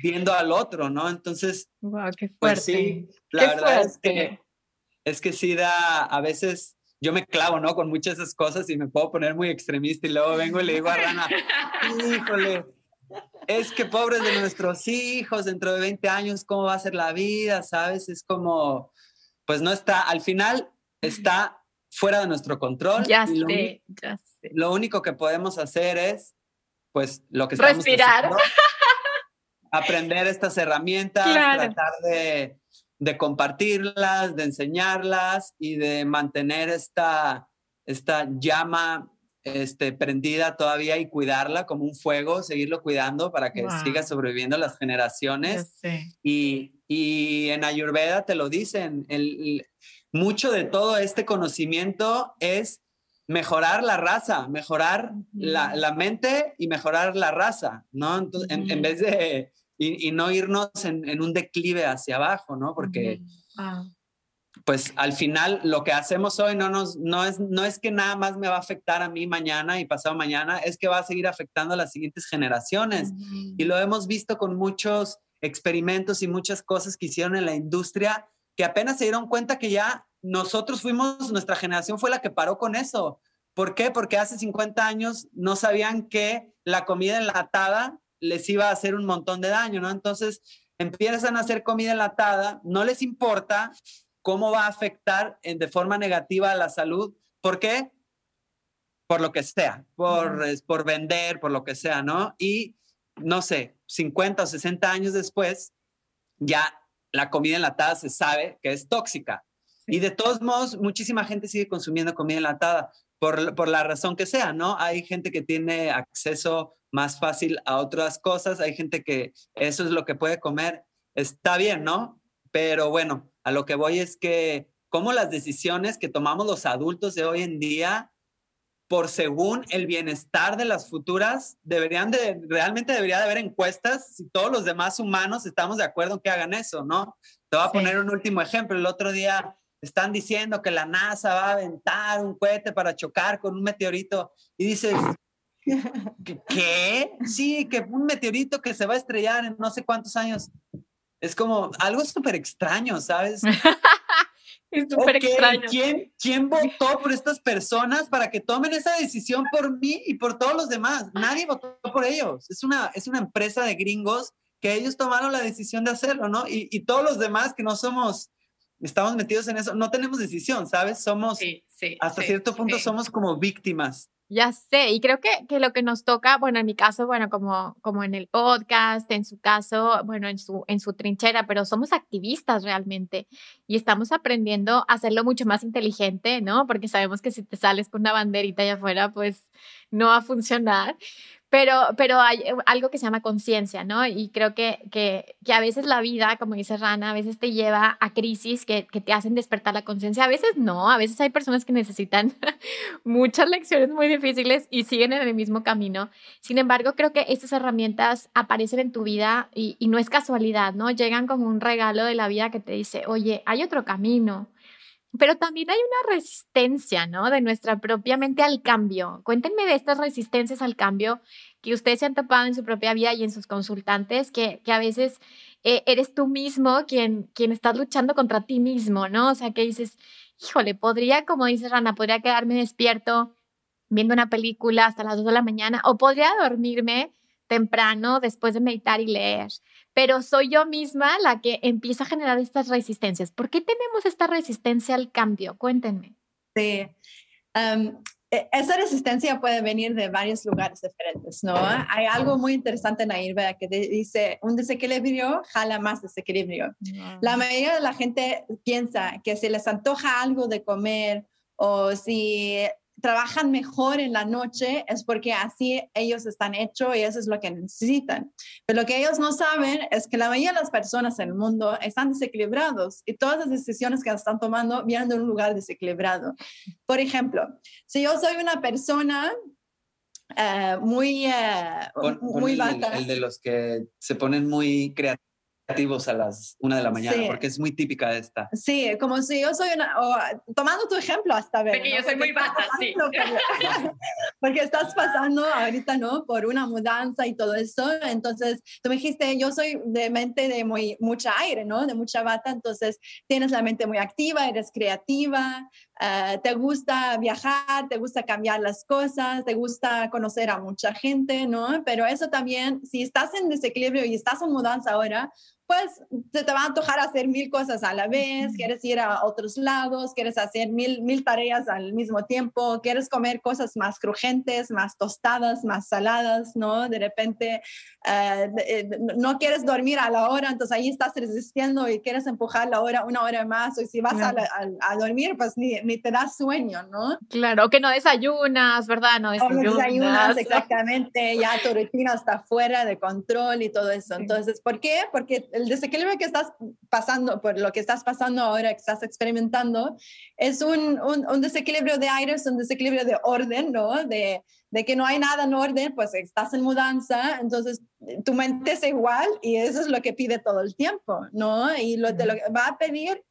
viendo al otro, ¿no? Entonces, Wow, qué fuerte. pues sí, la Qué verdad es que, fuerte. es que sí da, a veces yo me clavo, ¿no? Con muchas esas cosas y me puedo poner muy extremista y luego vengo y le digo a Rana, híjole, es que pobres de nuestros hijos, dentro de 20 años, ¿cómo va a ser la vida? ¿Sabes? Es como, pues no está, al final está fuera de nuestro control. Ya y lo, sé, ya sé. lo único que podemos hacer es, pues, lo que estamos Respirar. haciendo, aprender estas herramientas, Claro. tratar de, de compartirlas, de enseñarlas y de mantener esta, esta llama este, prendida todavía y cuidarla como un fuego, seguirlo cuidando para que Wow. siga sobreviviendo las generaciones. Y, y en Ayurveda te lo dicen, el, mucho de todo este conocimiento es mejorar la raza, mejorar la, la mente y mejorar la raza, ¿no? Entonces, en, vez de, y, y no irnos en, en un declive hacia abajo, ¿no? Porque Ujú. Wow. pues al final lo que hacemos hoy no, nos, no, es, no es que nada más me va a afectar a mí mañana y pasado mañana, es que va a seguir afectando a las siguientes generaciones. Ujú. Y lo hemos visto con muchos experimentos y muchas cosas que hicieron en la industria que apenas se dieron cuenta que ya nosotros fuimos, nuestra generación fue la que paró con eso. ¿Por qué? Porque hace 50 años no sabían que la comida enlatada les iba a hacer un montón de daño, ¿no? Entonces empiezan a hacer comida enlatada, no les importa cómo va a afectar en, de forma negativa a la salud. ¿Por qué? Por lo que sea, por, por vender, por lo que sea, ¿no? Y no sé, 50 o 60 años después, ya la comida enlatada se sabe que es tóxica. Y de todos modos, muchísima gente sigue consumiendo comida enlatada por, por, la razón que sea, ¿no? Hay gente que tiene acceso más fácil a otras cosas, hay gente que eso es lo que puede comer, está bien, ¿no? Pero bueno, a lo que voy es que como las decisiones que tomamos los adultos de hoy en día por según el bienestar de las futuras, deberían de, realmente debería de haber encuestas si todos los demás humanos estamos de acuerdo en que hagan eso, ¿no? Te voy a poner un último ejemplo. El otro día están diciendo que la NASA va a aventar un cohete para chocar con un meteorito y dices, ¿qué? Sí, que un meteorito que se va a estrellar en no sé cuántos años. Es como algo súper extraño, ¿sabes? Es súper extraño. ¿Quién, ¿Quién votó por estas personas para que tomen esa decisión por mí y por todos los demás? Nadie votó por ellos. Es una, es una empresa de gringos que ellos tomaron la decisión de hacerlo, ¿no? Y, y todos los demás que no somos, estamos metidos en eso, no tenemos decisión, ¿sabes? Somos, hasta cierto punto, somos como víctimas ya sé, y creo que, que, lo que nos toca, bueno, en mi caso, bueno, como, como en el podcast, en su caso, bueno, en su, en su trinchera, pero somos activistas realmente y estamos aprendiendo a hacerlo mucho más inteligente, ¿no? Porque sabemos que si te sales con una banderita allá afuera, pues no va a funcionar. Pero, pero hay eh, algo que se llama conciencia, ¿no? Y creo que, que, que, a veces la vida, como dice Rana, a veces te lleva a crisis que, que te hacen despertar la conciencia. A veces no, a veces hay personas que necesitan muchas lecciones muy difíciles y siguen en el mismo camino. Sin embargo, creo que estas herramientas aparecen en tu vida y, y no es casualidad, ¿no? Llegan como un regalo de la vida que te dice, oye, hay otro camino pero también hay una resistencia, ¿no? De nuestra propia mente al cambio. Cuéntenme de estas resistencias al cambio que ustedes se han topado en su propia vida y en sus consultantes, que, que a veces eh, eres tú mismo quien, quien estás luchando contra ti mismo, ¿no? O sea, que dices, híjole, podría, como dice Rana, podría quedarme despierto viendo una película hasta las 2 de la mañana o podría dormirme temprano después de meditar y leer pero soy yo misma la que empieza a generar estas resistencias. ¿Por qué tenemos esta resistencia al cambio? Cuéntenme. Sí. Um, esa resistencia puede venir de varios lugares diferentes, ¿no? Hay algo muy interesante en Ayurveda que dice, un desequilibrio jala más desequilibrio. La mayoría de la gente piensa que si les antoja algo de comer o si trabajan mejor en la noche es porque así ellos están hechos y eso es lo que necesitan. Pero lo que ellos no saben es que la mayoría de las personas en el mundo están desequilibrados y todas las decisiones que están tomando vienen de un lugar desequilibrado. Por ejemplo, si yo soy una persona eh, muy, uh, muy el, el, de los que se ponen muy creativos a las una de la mañana, porque es muy típica esta. Sí, como si yo soy una, tomando tu ejemplo hasta ver. Porque yo soy muy bata, sí. porque estás pasando ahorita, ¿no? Por una mudanza y todo eso. Entonces, tú me dijiste, yo soy de mente de muy, mucha aire, ¿no? De mucha bata, entonces tienes la mente muy activa, eres creativa, uh, te gusta viajar, te gusta cambiar las cosas, te gusta conocer a mucha gente, ¿no? Pero eso también, si estás en desequilibrio y estás en mudanza ahora, pues se te va a antojar hacer mil cosas a la vez, quieres ir a otros lados, quieres hacer mil, mil tareas al mismo tiempo, quieres comer cosas más crujientes, más tostadas, más saladas, ¿no? De repente eh, no quieres dormir a la hora, entonces ahí estás resistiendo y quieres empujar la hora una hora más, o si vas a, a, dormir, pues ni, ni, te das sueño, ¿no? Claro, que no desayunas, ¿verdad? No desayunas. No desayunas, exactamente, ya tu rutina está fuera de control y todo eso. Entonces, ¿por qué? Porque el desequilibrio que estás pasando, por lo que estás pasando ahora, que estás experimentando, es un, un, desequilibrio de aire, es un desequilibrio de orden, ¿no? De, de, que no hay nada en orden, pues estás en mudanza, entonces tu mente es igual y eso es lo que pide todo el tiempo, ¿no? Y lo, te lo va a pedir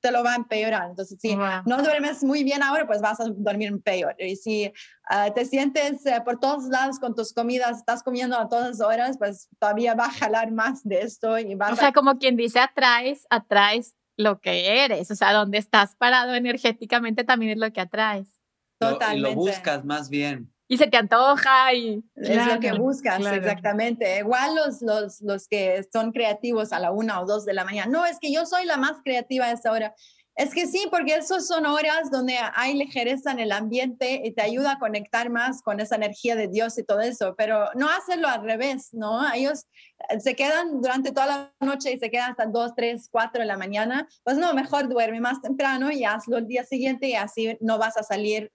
te lo va a empeorar. Entonces, si no duermes muy bien ahora, pues vas a dormir peor. Y si uh, te sientes uh, por todos lados con tus comidas, estás comiendo a todas horas, pues todavía va a jalar más de esto. Y o sea, como quien dice, atraes, atraes lo que eres. O sea, donde estás parado energéticamente también es lo que atraes. Totalmente. y lo buscas más bien. Y se te antoja y es lo que buscas, exactamente. Igual los, los, los que son creativos a la una o dos de la mañana, no, es que yo soy la más creativa a esa hora. Es que sí, porque esas son horas donde hay ligereza en el ambiente y te ayuda a conectar más con esa energía de Dios y todo eso, pero no hacerlo al revés, ¿no? Ellos eh, se quedan durante toda la noche y se quedan hasta 2, 3, 4 de la mañana, pues no, mejor duerme más temprano y hazlo el día siguiente y así no vas a salir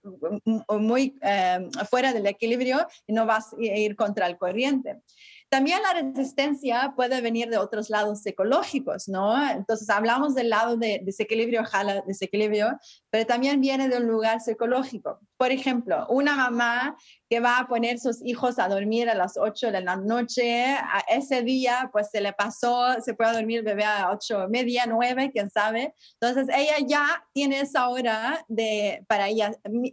muy eh, fuera del equilibrio y no vas a ir contra el corriente. También la resistencia puede venir de otros lados psicológicos, ¿no? Entonces hablamos del lado de desequilibrio, jala desequilibrio, pero también viene de un lugar psicológico. Por ejemplo, una mamá que va a poner sus hijos a dormir a las 8 de la noche, ese día pues se le pasó, se puede dormir el bebé a 8, media, 9, quién sabe. Entonces ella ya tiene esa hora de, para, ella,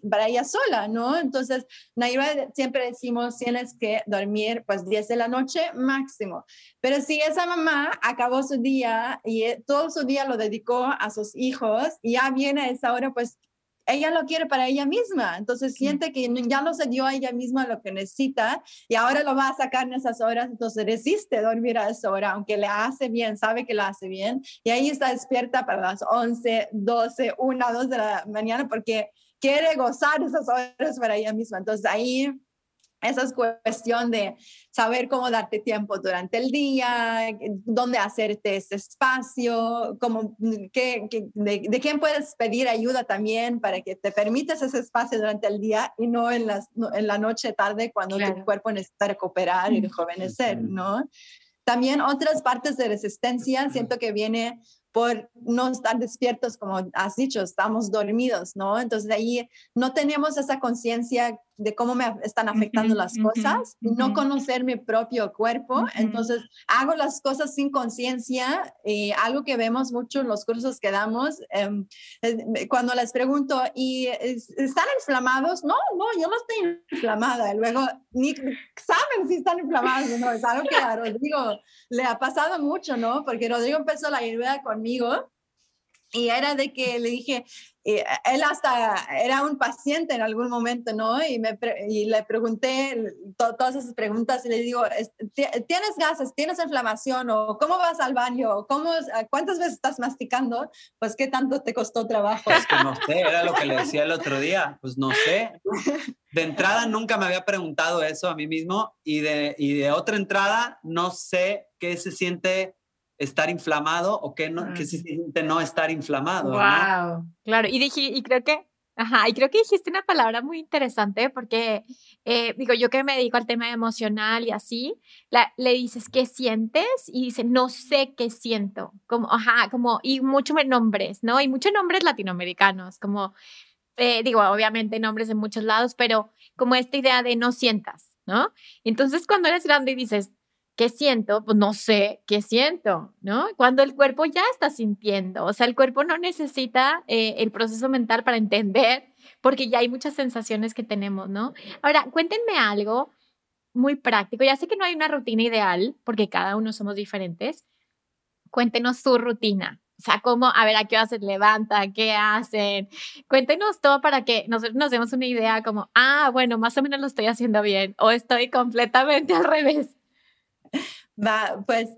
para ella sola, ¿no? Entonces, Naira siempre decimos, tienes que dormir pues 10 de la noche máximo. Pero si esa mamá acabó su día y eh, todo su día lo dedicó a sus hijos y ya viene esa hora, pues ella lo quiere para ella misma, entonces siente que ya no se dio a ella misma lo que necesita y ahora lo va a sacar en esas horas, entonces resiste dormir a esa hora, aunque le hace bien, sabe que lo hace bien, y ahí está despierta para las 11, 12, 1, 2 de la mañana porque quiere gozar esas horas para ella misma, entonces ahí esa es cuestión de saber cómo darte tiempo durante el día, dónde hacerte ese espacio, cómo, qué, de, quién puedes pedir ayuda también para que te permitas ese espacio durante el día y no en, las, en la noche tarde cuando tu cuerpo necesita recuperar y rejuvenecer, ¿no? También otras partes de resistencia, siento que viene por no estar despiertos, como has dicho, estamos dormidos, ¿no? Entonces ahí no tenemos esa conciencia de cómo me están afectando las cosas, no conocer mi propio cuerpo, entonces hago las cosas sin conciencia y algo que vemos mucho en los cursos que damos, em, cuando les pregunto, ¿y están inflamados? No, no, yo no estoy inflamada, luego ni saben si están inflamados no, es algo que a Rodrigo le ha pasado mucho, ¿no? Porque Rodrigo empezó la ayurveda conmigo y era de que le dije, eh, él hasta era un paciente en algún momento, ¿no? Y, me y le pregunté todas esas preguntas y le digo, ¿tienes gases? ¿Tienes inflamación? ¿O cómo vas al baño? ¿Cómo, ¿Cuántas veces estás masticando? Pues, ¿qué tanto te costó trabajo? Que no sé, era lo que le decía el otro día. Pues no sé. De entrada nunca me había preguntado eso a mí mismo y de, y de otra entrada no sé qué se siente estar inflamado o qué, no, qué se siente no estar inflamado. Wow, claro. Y dije, y creo que, ajá, y creo que dijiste una palabra muy interesante porque, eh, digo, yo que me dedico al tema emocional y así, la, le dices, ¿qué sientes? Y dice, no sé qué siento. Como, ajá, como, y muchos nombres, ¿no? Y muchos nombres latinoamericanos, como, eh, digo, obviamente nombres de muchos lados, pero como esta idea de no sientas, ¿no? Entonces, cuando eres grande y dices, ¿Qué siento? Pues no sé qué siento, ¿no? Cuando el cuerpo ya está sintiendo, o sea, el cuerpo no necesita eh, el proceso mental para entender, porque ya hay muchas sensaciones que tenemos, ¿no? Ahora, cuéntenme algo muy práctico. Ya sé que no hay una rutina ideal, porque cada uno somos diferentes. Cuéntenos su rutina. O sea, cómo, a ver, a qué hora se levanta, qué hacen. Cuéntenos todo para que nosotros nos demos una idea como, ah, bueno, más o menos lo estoy haciendo bien o estoy completamente al revés. Va, pues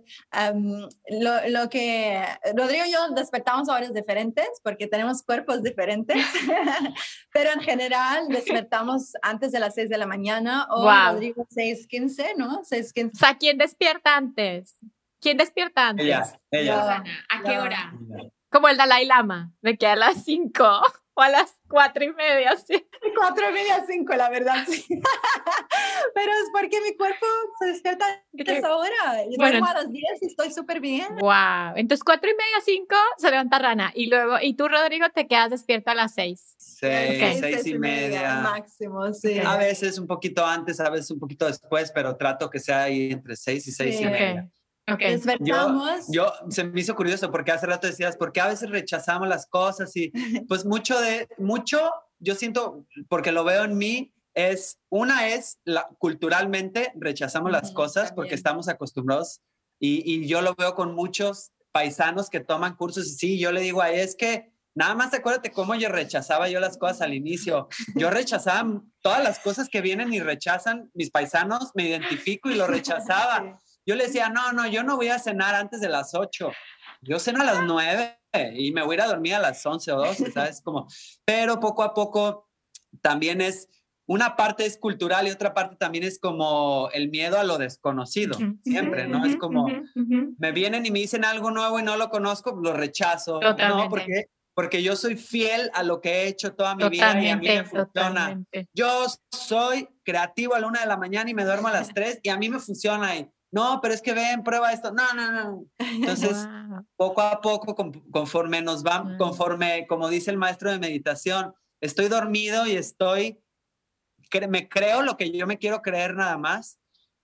lo, lo, que Rodrigo y yo despertamos a horas diferentes porque tenemos cuerpos diferentes, pero en general despertamos antes de las 6 de la mañana o Rodrigo 6.15, ¿no? 6.15. O sea, ¿quién despierta antes? ¿Quién despierta antes? Ella, ella. ¿A qué hora? Como el Dalai Lama, de que a las 5 o a las cuatro y media, sí. Cuatro y media, cinco, la verdad, sí. Pero es porque mi cuerpo se despierta a esa hora. Yo bueno, a las diez y estoy súper bien. Wow. Entonces, cuatro y media, cinco, se levanta Rana. Y luego, y tú, Rodrigo, te quedas despierto a las seis. Seis, seis, y, media. Máximo, sí. A veces un poquito antes, a veces un poquito después, pero trato que sea ahí entre seis y seis y media. Okay. Despertamos. Yo, yo, se me hizo curioso porque hace rato decías, ¿por qué a veces rechazamos las cosas? Y pues mucho de, mucho, yo siento, porque lo veo en mí, es, una es, la, culturalmente rechazamos las cosas porque estamos acostumbrados y, y, yo lo veo con muchos paisanos que toman cursos y sí, yo le digo ahí, es que Nada más acuérdate cómo yo rechazaba yo las cosas al inicio. Yo rechazaba todas las cosas que vienen y rechazan mis paisanos, me identifico y lo rechazaba. Yo le decía, no, no, yo no voy a cenar antes de las 8. Yo ceno a las 9 y me voy a ir a dormir a las 11 o 12, ¿sabes? Como, pero poco a poco también es, una parte es cultural y otra parte también es como el miedo a lo desconocido, siempre, ¿no? Es como, me vienen y me dicen algo nuevo y no lo conozco, lo rechazo, ¿no? Porque porque yo soy fiel a lo que he hecho toda mi vida y a mí me funciona. Yo soy creativo a la una de la mañana y me duermo a las tres y a mí me funciona. Y, no, pero es que ven, prueba esto. No, no, no. Entonces, poco a poco, conforme nos va, conforme, como dice el maestro de meditación, estoy dormido y estoy, me creo lo que yo me quiero creer nada más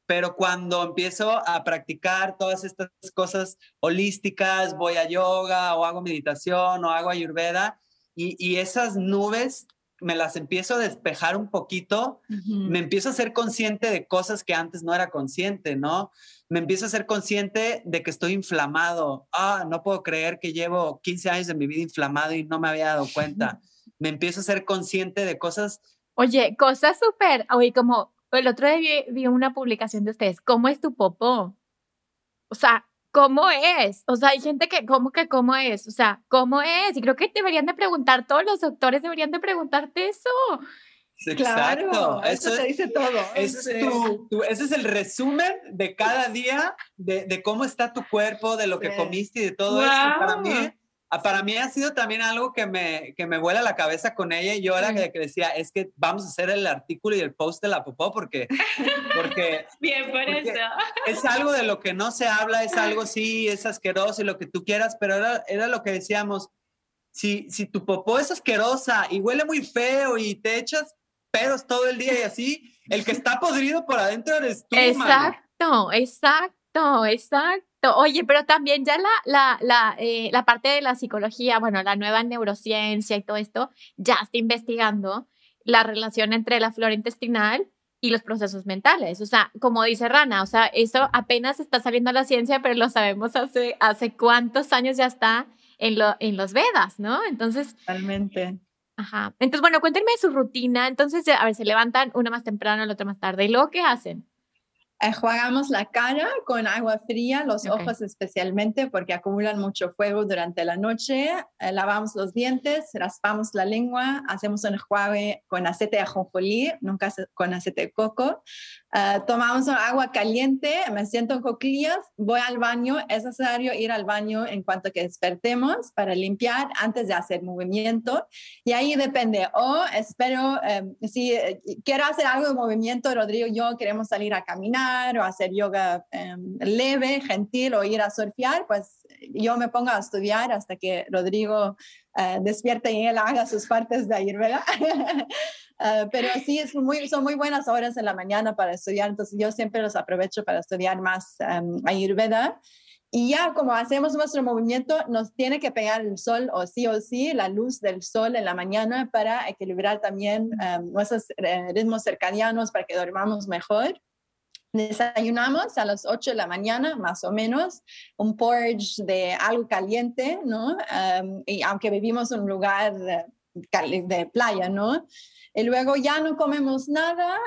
pero cuando empiezo a practicar todas estas cosas holísticas, voy a yoga o hago meditación o hago ayurveda y, esas nubes me las empiezo a despejar un poquito, me empiezo a ser consciente de cosas que antes no era consciente, ¿no? Me empiezo a ser consciente de que estoy inflamado. Ah, no puedo creer que llevo 15 años de mi vida inflamado y no me había dado cuenta. Me empiezo a ser consciente de cosas. Oye, cosas súper, oye, como el otro día vi, una publicación de ustedes. ¿Cómo es tu popó? O sea, ¿cómo es? O sea, hay gente que, ¿cómo que cómo es? O sea, ¿cómo es? Y creo que deberían de preguntar, todos los doctores deberían de preguntarte eso. Exacto. Claro, eso, te dice todo. Ese es, el resumen de cada día, de, cómo está tu cuerpo, de lo que comiste y de todo eso. Para mí para mí ha sido también algo que me, que me vuela la cabeza con ella y yo era que, decía, es que vamos a hacer el artículo y el post de la popó porque... porque Bien, por eso. Es algo de lo que no se habla, es algo, sí, es asqueroso y lo que tú quieras, pero era, era lo que decíamos, si, si tu popó es asquerosa y huele muy feo y te echas pedos todo el día y así, el que está podrido por adentro eres tú. Exacto, exacto, exacto. Oye, pero también ya la, la, la, eh, la, parte de la psicología, bueno, la nueva neurociencia y todo esto, ya está investigando la relación entre la flora intestinal y los procesos mentales. O sea, como dice Rana, o sea, eso apenas está saliendo a la ciencia, pero lo sabemos hace, hace cuántos años ya está en, lo, en los Vedas, ¿no? Entonces... Totalmente. Ajá. Entonces, bueno, cuéntenme su rutina. Entonces, a ver, se levantan una más temprano, la otra más tarde. ¿Y luego qué hacen? Enjuagamos la cara con agua fría, los ojos especialmente porque acumulan mucho fuego durante la noche. Eh, lavamos los dientes, raspamos la lengua, hacemos un enjuague con aceite de ajonjolí, nunca con aceite de coco. Uh, tomamos agua caliente, me siento en coclillas, voy al baño. Es necesario ir al baño en cuanto que despertemos para limpiar antes de hacer movimiento. Y ahí depende. O espero, em, si eh, quiero hacer algo de movimiento, Rodrigo y yo queremos salir a caminar o hacer yoga em, leve, gentil o ir a surfear, pues yo me pongo a estudiar hasta que Rodrigo uh, despierte y él haga sus partes de Ayurveda. Ah, pero sí, es muy, son muy buenas horas en la mañana para estudiar, entonces yo siempre los aprovecho para estudiar más um, Ayurveda. Y ya como hacemos nuestro movimiento, nos tiene que pegar el sol o sí o sí, la luz del sol en la mañana para equilibrar también nuestros eh, ritmos circadianos para que dormamos mejor. Desayunamos a las 8 de la mañana, más o menos, un porridge de algo caliente, ¿no? y aunque vivimos en un lugar de, de playa, ¿no? Y luego ya no comemos nada,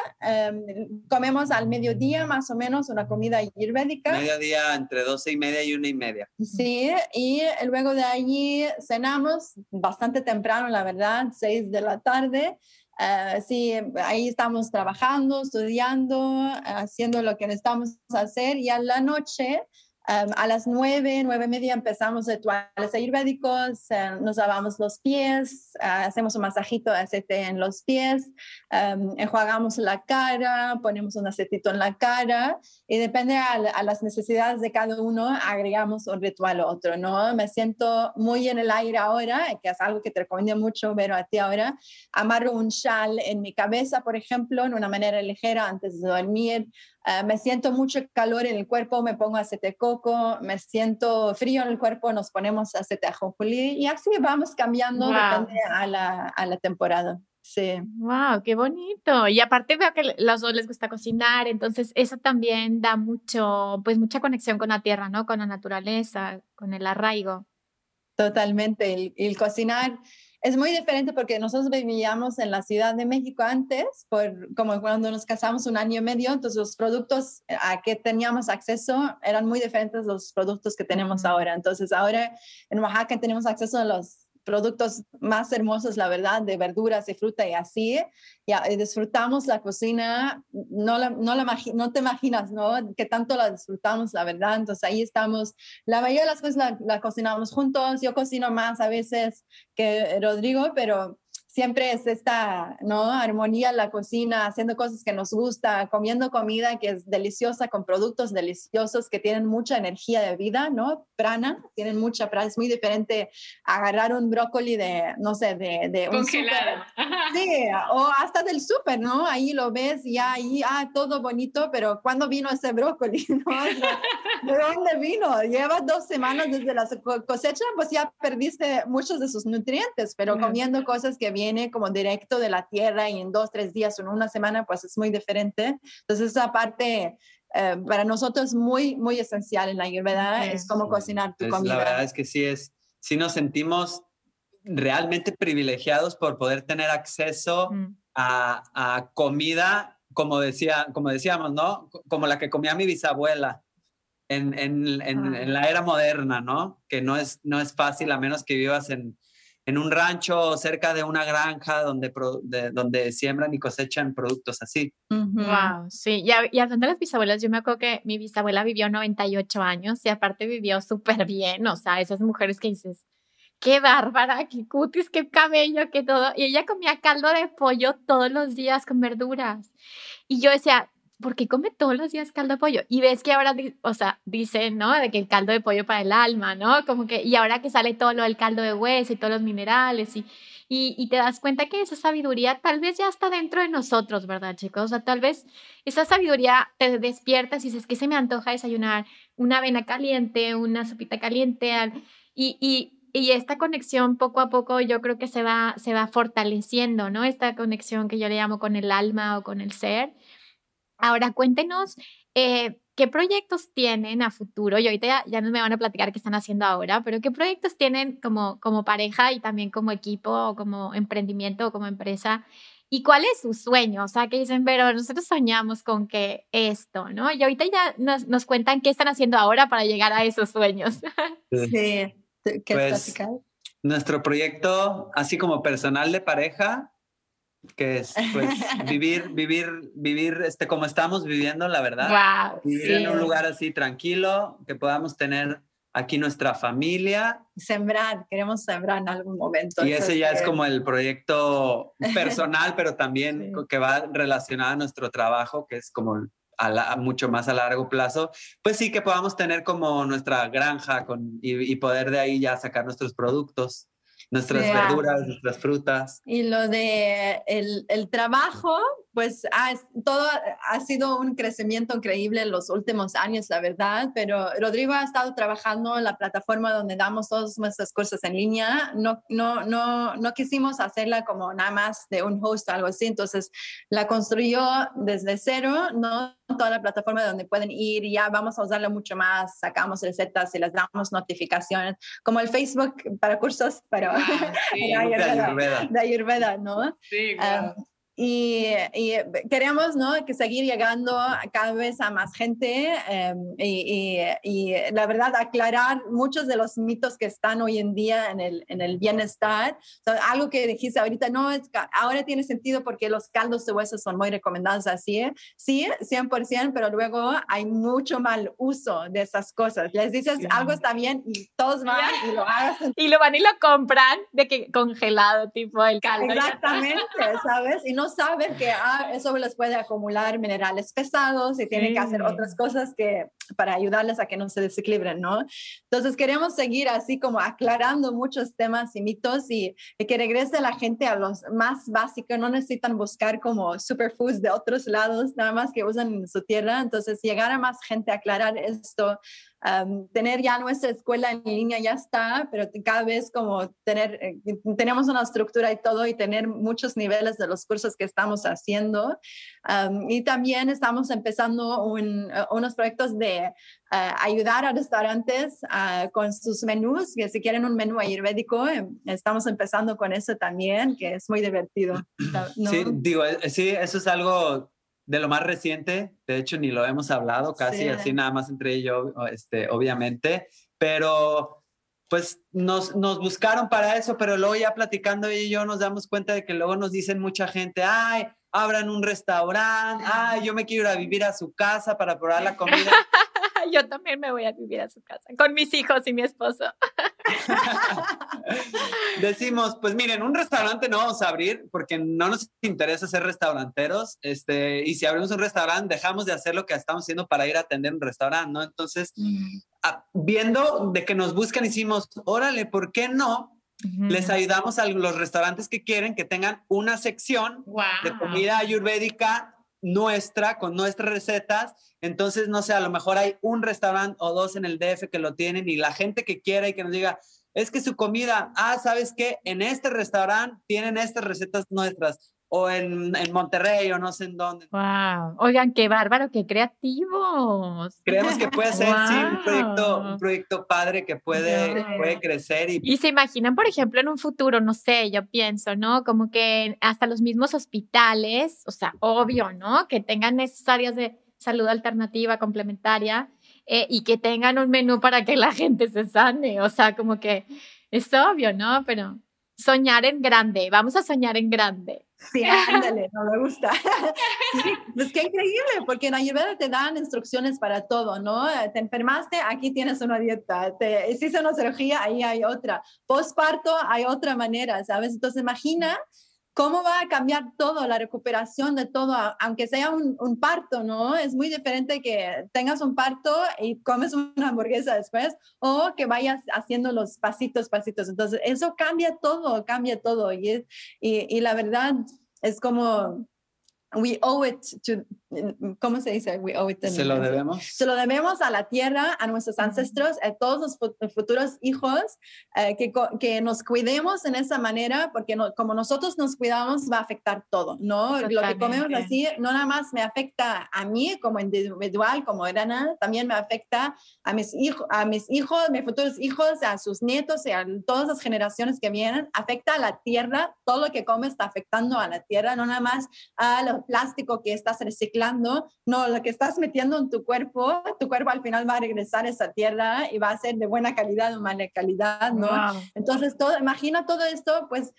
comemos al mediodía más o menos una comida ayurvédica. Mediodía entre 12 y media y una y media. Sí, y luego de allí cenamos bastante temprano, la verdad, 6 de la tarde. Uh, sí, ahí estamos trabajando, estudiando, haciendo lo que necesitamos hacer y a la noche a las nueve, nueve y media empezamos rituales ayurvédicos, uh, nos lavamos los pies, uh, hacemos un masajito de aceite en los pies, um, enjuagamos la cara, ponemos un aceitito en la cara y depende a, a, las necesidades de cada uno, agregamos un ritual u otro, ¿no? Me siento muy en el aire ahora, que es algo que te recomiendo mucho, ver a ti ahora. Amarro un chal en mi cabeza, por ejemplo, en una manera ligera antes de dormir. Uh, me siento mucho calor en el cuerpo, me pongo aceite coco, me siento frío en el cuerpo, nos ponemos aceite ajonjolí y así vamos cambiando depende a la, a la temporada. Sí. Wow, qué bonito. Y aparte veo que a los dos les gusta cocinar, entonces eso también da mucho, pues mucha conexión con la tierra, ¿no? Con la naturaleza, con el arraigo. Totalmente. El, el, cocinar es muy diferente porque nosotros vivíamos en la Ciudad de México antes, por, como cuando nos casamos un año y medio, entonces los productos a que teníamos acceso eran muy diferentes los productos que tenemos ahora. Entonces ahora en Oaxaca tenemos acceso a los productos más hermosos, la verdad, de verduras y fruta y así. Y disfrutamos la cocina, no, la, no, la, no te imaginas, ¿no? Que tanto la disfrutamos, la verdad. Entonces ahí estamos, la mayoría de las cosas la, la cocinamos juntos. Yo cocino más a veces que Rodrigo, pero siempre es esta ¿no? armonía en la cocina, haciendo cosas que nos gusta, comiendo comida que es deliciosa con productos deliciosos que tienen mucha energía de vida, ¿no? Prana, tienen mucha prana, es muy diferente agarrar un brócoli de, no sé, de, de un Congelado. Sí, o hasta del súper, ¿no? Ahí lo ves y ahí, ah, todo bonito, pero ¿cuándo vino ese brócoli? ¿no? ¿De dónde vino? Llevas dos semanas desde la cosecha, pues ya perdiste muchos de sus nutrientes, pero comiendo cosas que vienen viene como directo de la tierra y en dos, tres días o en una semana, pues es muy diferente. Entonces, esa parte eh, para nosotros es muy, muy esencial en la Ayurveda, es como cocinar tu comida. La verdad es que sí es, sí nos sentimos realmente privilegiados por poder tener acceso mm. a, a, comida, como, decía, como decíamos, ¿no? Como la que comía mi bisabuela. En, en, en, en, la era moderna, ¿no? Que no es, no es fácil a menos que vivas en, en un rancho cerca de una granja donde, donde siembran y cosechan productos así. Wow, sí. Y, y, hablando de las bisabuelas, yo me acuerdo que mi bisabuela vivió 98 años y aparte vivió súper bien, o sea, esas mujeres que dices, qué bárbara, qué cutis, qué cabello, qué todo. Y ella comía caldo de pollo todos los días con verduras. Y yo decía, porque come todos los días caldo de pollo. Y ves que ahora, o sea, dicen, ¿no? De que el caldo de pollo para el alma, ¿no? Como que, y ahora que sale todo lo del caldo de hueso y todos los minerales y, y, y, te das cuenta que esa sabiduría tal vez ya está dentro de nosotros, ¿verdad, chicos? O sea, tal vez esa sabiduría te despiertas y dices que se me antoja desayunar una avena caliente, una sopita caliente, y, y y esta conexión poco a poco yo creo que se va, se va fortaleciendo, ¿no? Esta conexión que yo le llamo con el alma o con el ser. Ahora cuéntenos eh, qué proyectos tienen a futuro. Y ahorita ya, ya nos me van a platicar qué están haciendo ahora, pero qué proyectos tienen como, como pareja y también como equipo o como emprendimiento o como empresa. ¿Y cuál es su sueño? O sea, que dicen, pero nosotros soñamos con que esto, ¿no? Y ahorita ya nos, nos cuentan qué están haciendo ahora para llegar a esos sueños. Sí, ¿qué pues, Nuestro proyecto, así como personal de pareja, que es pues vivir, vivir, vivir este, como estamos viviendo, la verdad. vivir en un lugar así tranquilo, que podamos tener aquí nuestra familia. Sembrar, queremos sembrar en algún momento. Y ese ya es como el proyecto personal, pero también que va relacionado a nuestro trabajo, que es como a, mucho más a largo plazo. Pues sí, que podamos tener como nuestra granja con, y poder de ahí ya sacar nuestros productos nuestras verduras, nuestras frutas. Y lo de el, el trabajo, pues ha, todo ha sido un crecimiento increíble en los últimos años, la verdad, pero Rodrigo ha estado trabajando en la plataforma donde damos todos nuestros cursos en línea. No, no, no, no quisimos hacerla como nada más de un host o algo así, entonces la construyó desde cero, ¿no? toda la plataforma donde pueden ir y ya vamos a usarla mucho más, sacamos recetas y les damos notificaciones, como el Facebook para cursos, pero ah, de, Ayurveda, de, Ayurveda, ¿no? Sí, claro. Y, y, queremos ¿no? que seguir llegando cada vez a más gente em, y, y, la verdad aclarar muchos de los mitos que están hoy en día en el, en el bienestar. algo que dijiste ahorita, no, es, ahora tiene sentido porque los caldos de huesos son muy recomendados así, ¿eh? sí, 100%, pero luego hay mucho mal uso de esas cosas. Les dices algo está bien y todos van y lo hagan. Y lo van y lo compran de que congelado, tipo el caldo. Exactamente, ¿sabes? Y no saben que ah, eso les puede acumular minerales pesados y tienen que hacer otras cosas que para ayudarles a que no se desequilibren, ¿no? Entonces queremos seguir así como aclarando muchos temas y mitos y, que regrese la gente a los más básicos, no necesitan buscar como superfoods de otros lados, nada más que usan en su tierra, entonces llegar a más gente aclarar esto tener ya nuestra escuela en línea ya está, pero cada vez como tener, eh, tenemos una estructura y todo y tener muchos niveles de los cursos que estamos haciendo. y también estamos empezando un, unos proyectos de de ayudar a restaurantes con sus menús, que si quieren un menú ayurvédico, em, estamos empezando con eso también, que es muy divertido. Sí, digo, sí, eso es algo de lo más reciente, de hecho ni lo hemos hablado casi, así nada más entre ellos, este, obviamente, pero pues nos, nos buscaron para eso, pero luego ya platicando y yo nos damos cuenta de que luego nos dicen mucha gente, ay, abran un restaurante, ay, yo me quiero ir a vivir a su casa para probar la comida. yo también me voy a vivir a su casa, con mis hijos y mi esposo. Decimos, pues miren, un restaurante no vamos a abrir porque no nos interesa ser restauranteros, este, y si abrimos un restaurante, dejamos de hacer lo que estamos haciendo para ir a atender un restaurante, ¿no? Entonces, mm. viendo de que nos buscan, hicimos, órale, ¿por qué no? Les ayudamos a los restaurantes que quieren que tengan una sección de comida ayurvédica nuestra, con nuestras recetas. Entonces, no sé, a lo mejor hay un restaurante o dos en el DF que lo tienen y la gente que quiera y que nos diga, es que su comida, ah, ¿sabes qué? En este restaurante tienen estas recetas nuestras o en, en, Monterrey o no sé en dónde. Wow. Oigan, qué bárbaro, qué creativos. Creemos que puede ser, sí, un proyecto, un proyecto padre que puede, puede crecer. Y... y se imaginan, por ejemplo, en un futuro, no sé, yo pienso, ¿no? Como que hasta los mismos hospitales, o sea, obvio, ¿no? Que tengan esas áreas de salud alternativa, complementaria, eh, y que tengan un menú para que la gente se sane. O sea, como que es obvio, ¿no? Pero soñar en grande, vamos a soñar en grande. Sí, ándale, no me gusta. Sí, pues qué increíble, porque en Ayurveda te dan instrucciones para todo, ¿no? Te enfermaste, aquí tienes una dieta. Te hiciste una cirugía, ahí hay otra. Postparto, hay otra manera, ¿sabes? Entonces, imagina ¿Cómo va a cambiar todo, la recuperación de todo, aunque sea un, un, parto, ¿no? Es muy diferente que tengas un parto y comes una hamburguesa después o que vayas haciendo los pasitos, pasitos. Entonces, eso cambia todo, cambia todo. Y, y, y la verdad es como we owe it to, ¿cómo se dice? We owe it se lo debemos. Se lo debemos a la tierra, a nuestros ancestros, a todos los futuros hijos, eh, que, que, nos cuidemos en esa manera, porque no, como nosotros nos cuidamos, va a afectar todo, ¿no? Lo que comemos así, no nada más me afecta a mí como individual, como Erana, también me afecta a mis, hijos, a mis hijos, mis futuros hijos, a sus nietos y a todas las generaciones que vienen, afecta a la tierra, todo lo que comes está afectando a la tierra, no nada más a los plástico que estás reciclando, no, lo que estás metiendo en tu cuerpo, tu cuerpo al final va a regresar a esa tierra y va a ser de buena calidad o mala calidad, ¿no? Entonces, todo, imagina todo esto, pues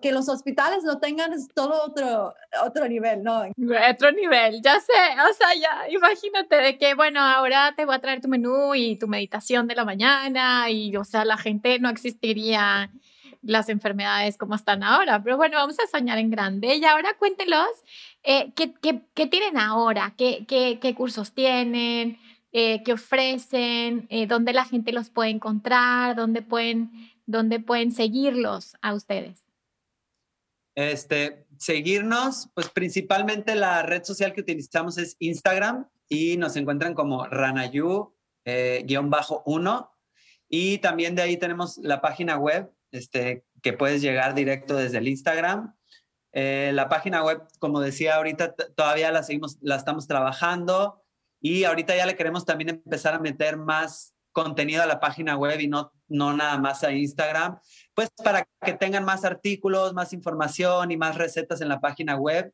que los hospitales lo tengan es todo otro, otro nivel, ¿no? Otro nivel, ya sé, o sea, ya, imagínate de que, bueno, ahora te voy a traer tu menú y tu meditación de la mañana y, o sea, la gente no existiría las enfermedades como están ahora. Pero bueno, vamos a soñar en grande. Y ahora cuéntelos eh, ¿qué, qué, tienen ahora, qué, qué cursos tienen, eh, qué ofrecen, eh, dónde la gente los puede encontrar, dónde pueden, dónde pueden seguirlos a ustedes. Este, seguirnos, pues principalmente la red social que utilizamos es Instagram y nos encuentran como Ranayu-1 y también de ahí tenemos la página web este, que puedes llegar directo desde el Instagram. Eh, la página web, como decía ahorita, todavía la seguimos, la estamos trabajando y ahorita ya le queremos también empezar a meter más contenido a la página web y no, no nada más a Instagram, pues para que tengan más artículos, más información y más recetas en la página web.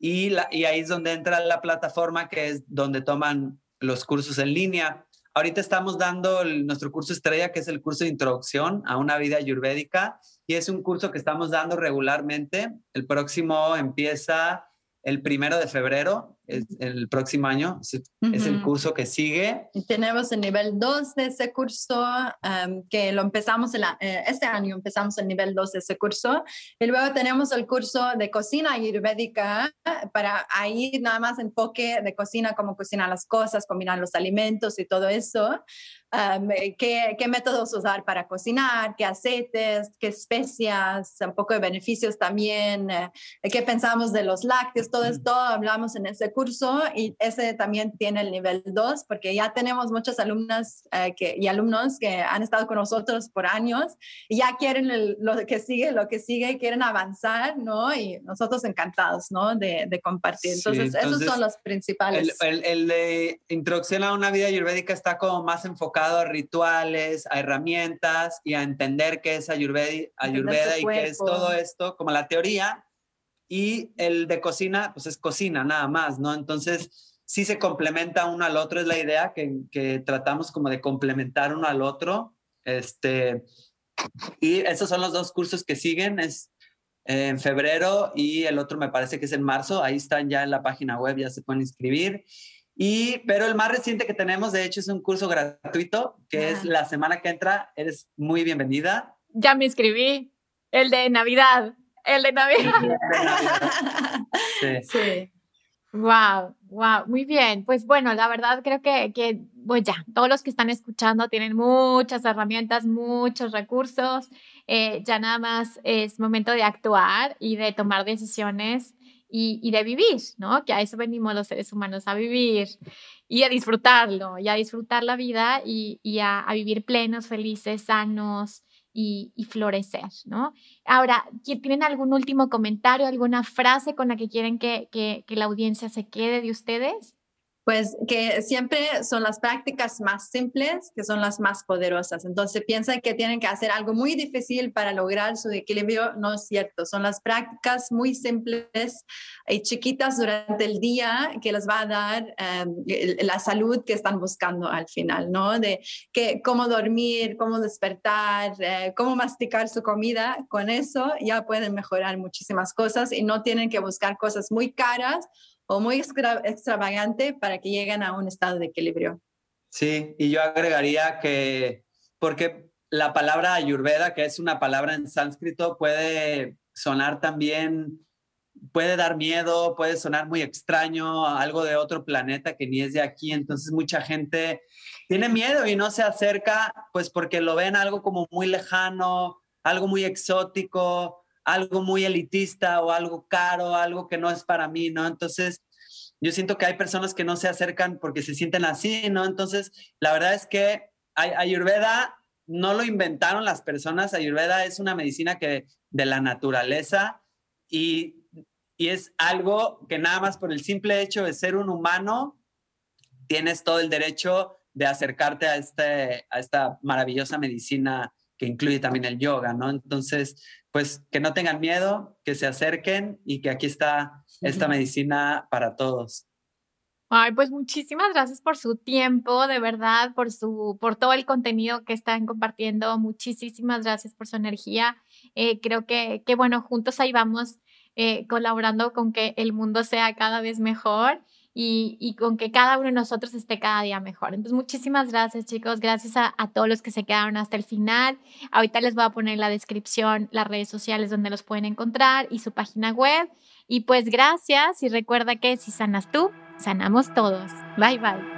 Y, ahí es donde entra la plataforma que es donde toman los cursos en línea. Ahorita estamos dando nuestro curso estrella, que es el curso de introducción a una vida ayurvédica, y es un curso que estamos dando regularmente. El próximo empieza el primero de febrero, es el próximo año, es, el curso que sigue. Tenemos el nivel 2 de ese curso, em, que lo empezamos eh, este año, empezamos el nivel 2 de ese curso. Y luego tenemos el curso de cocina ayurvédica, para ahí nada más enfoque de cocina, cómo cocinar las cosas, combinar los alimentos y todo eso. Eh, qué, qué, métodos usar para cocinar, qué aceites, qué especias, un poco de beneficios también, eh, qué pensamos de los lácteos, todo esto hablamos en ese curso y ese también tiene el nivel 2 porque ya tenemos muchas alumnas eh, que, y alumnos que han estado con nosotros por años y ya quieren lo que sigue, lo que sigue, quieren avanzar, ¿no? Y nosotros encantados, ¿no? De, de compartir. Entonces, esos son los principales. El, el, de introducción a una vida ayurvédica está como más enfocado a rituales, a herramientas y a entender qué es ayurveda, ayurveda y qué es todo esto, como la teoría y el de cocina, pues es cocina nada más, ¿no? Entonces, sí se complementa uno al otro, es la idea que, que tratamos como de complementar uno al otro. Este, y esos son los dos cursos que siguen, es en febrero y el otro me parece que es en marzo, ahí están ya en la página web, ya se pueden inscribir. Y, pero el más reciente que tenemos, de hecho, es un curso gratuito, que es la semana que entra. Eres muy bienvenida. Ya me inscribí. El de Navidad. El de Navidad. sí. sí. Wow, wow, muy bien. Pues bueno, la verdad creo que, que pues ya, todos los que están escuchando tienen muchas herramientas, muchos recursos. Eh, ya nada más es momento de actuar y de tomar decisiones y, y, de vivir, ¿no? Que a eso venimos los seres humanos, a vivir y a disfrutarlo, y a disfrutar la vida y, a, vivir plenos, felices, sanos, y, florecer, ¿no? Ahora, ¿tienen algún último comentario, alguna frase con la que quieren que, que, que la audiencia se quede de ustedes? Pues que siempre son las prácticas más simples que son las más poderosas. Entonces piensan que tienen que hacer algo muy difícil para lograr su equilibrio. No es cierto. Son las prácticas muy simples y chiquitas durante el día que les va a dar em, la salud que están buscando al final, ¿no? De que, cómo dormir, cómo despertar, eh, cómo masticar su comida. Con eso ya pueden mejorar muchísimas cosas y no tienen que buscar cosas muy caras o muy extravagante para que lleguen a un estado de equilibrio. Sí, y yo agregaría que, porque la palabra ayurveda, que es una palabra en sánscrito, puede sonar también, puede dar miedo, puede sonar muy extraño, algo de otro planeta que ni es de aquí, entonces mucha gente tiene miedo y no se acerca, pues porque lo ven algo como muy lejano, algo muy exótico, algo muy elitista o algo caro, algo que no es para mí, ¿no? Entonces, yo siento que hay personas que no se acercan porque se sienten así, ¿no? Entonces, la verdad es que Ayurveda no lo inventaron las personas, Ayurveda es una medicina que de la naturaleza y, y es algo que nada más por el simple hecho de ser un humano, tienes todo el derecho de acercarte a, este, a esta maravillosa medicina que incluye también el yoga, ¿no? Entonces, pues que no tengan miedo, que se acerquen y que aquí está esta medicina para todos. Ay, pues muchísimas gracias por su tiempo, de verdad, por su, por todo el contenido que están compartiendo. Muchísimas gracias por su energía. Eh, creo que, que, bueno, juntos ahí vamos eh, colaborando con que el mundo sea cada vez mejor y, con que cada uno de nosotros esté cada día mejor. Entonces, muchísimas gracias, chicos. Gracias a, todos los que se quedaron hasta el final. Ahorita les voy a poner en la descripción las redes sociales donde los pueden encontrar y su página web. Y pues gracias y recuerda que si sanas tú, sanamos todos. Bye bye.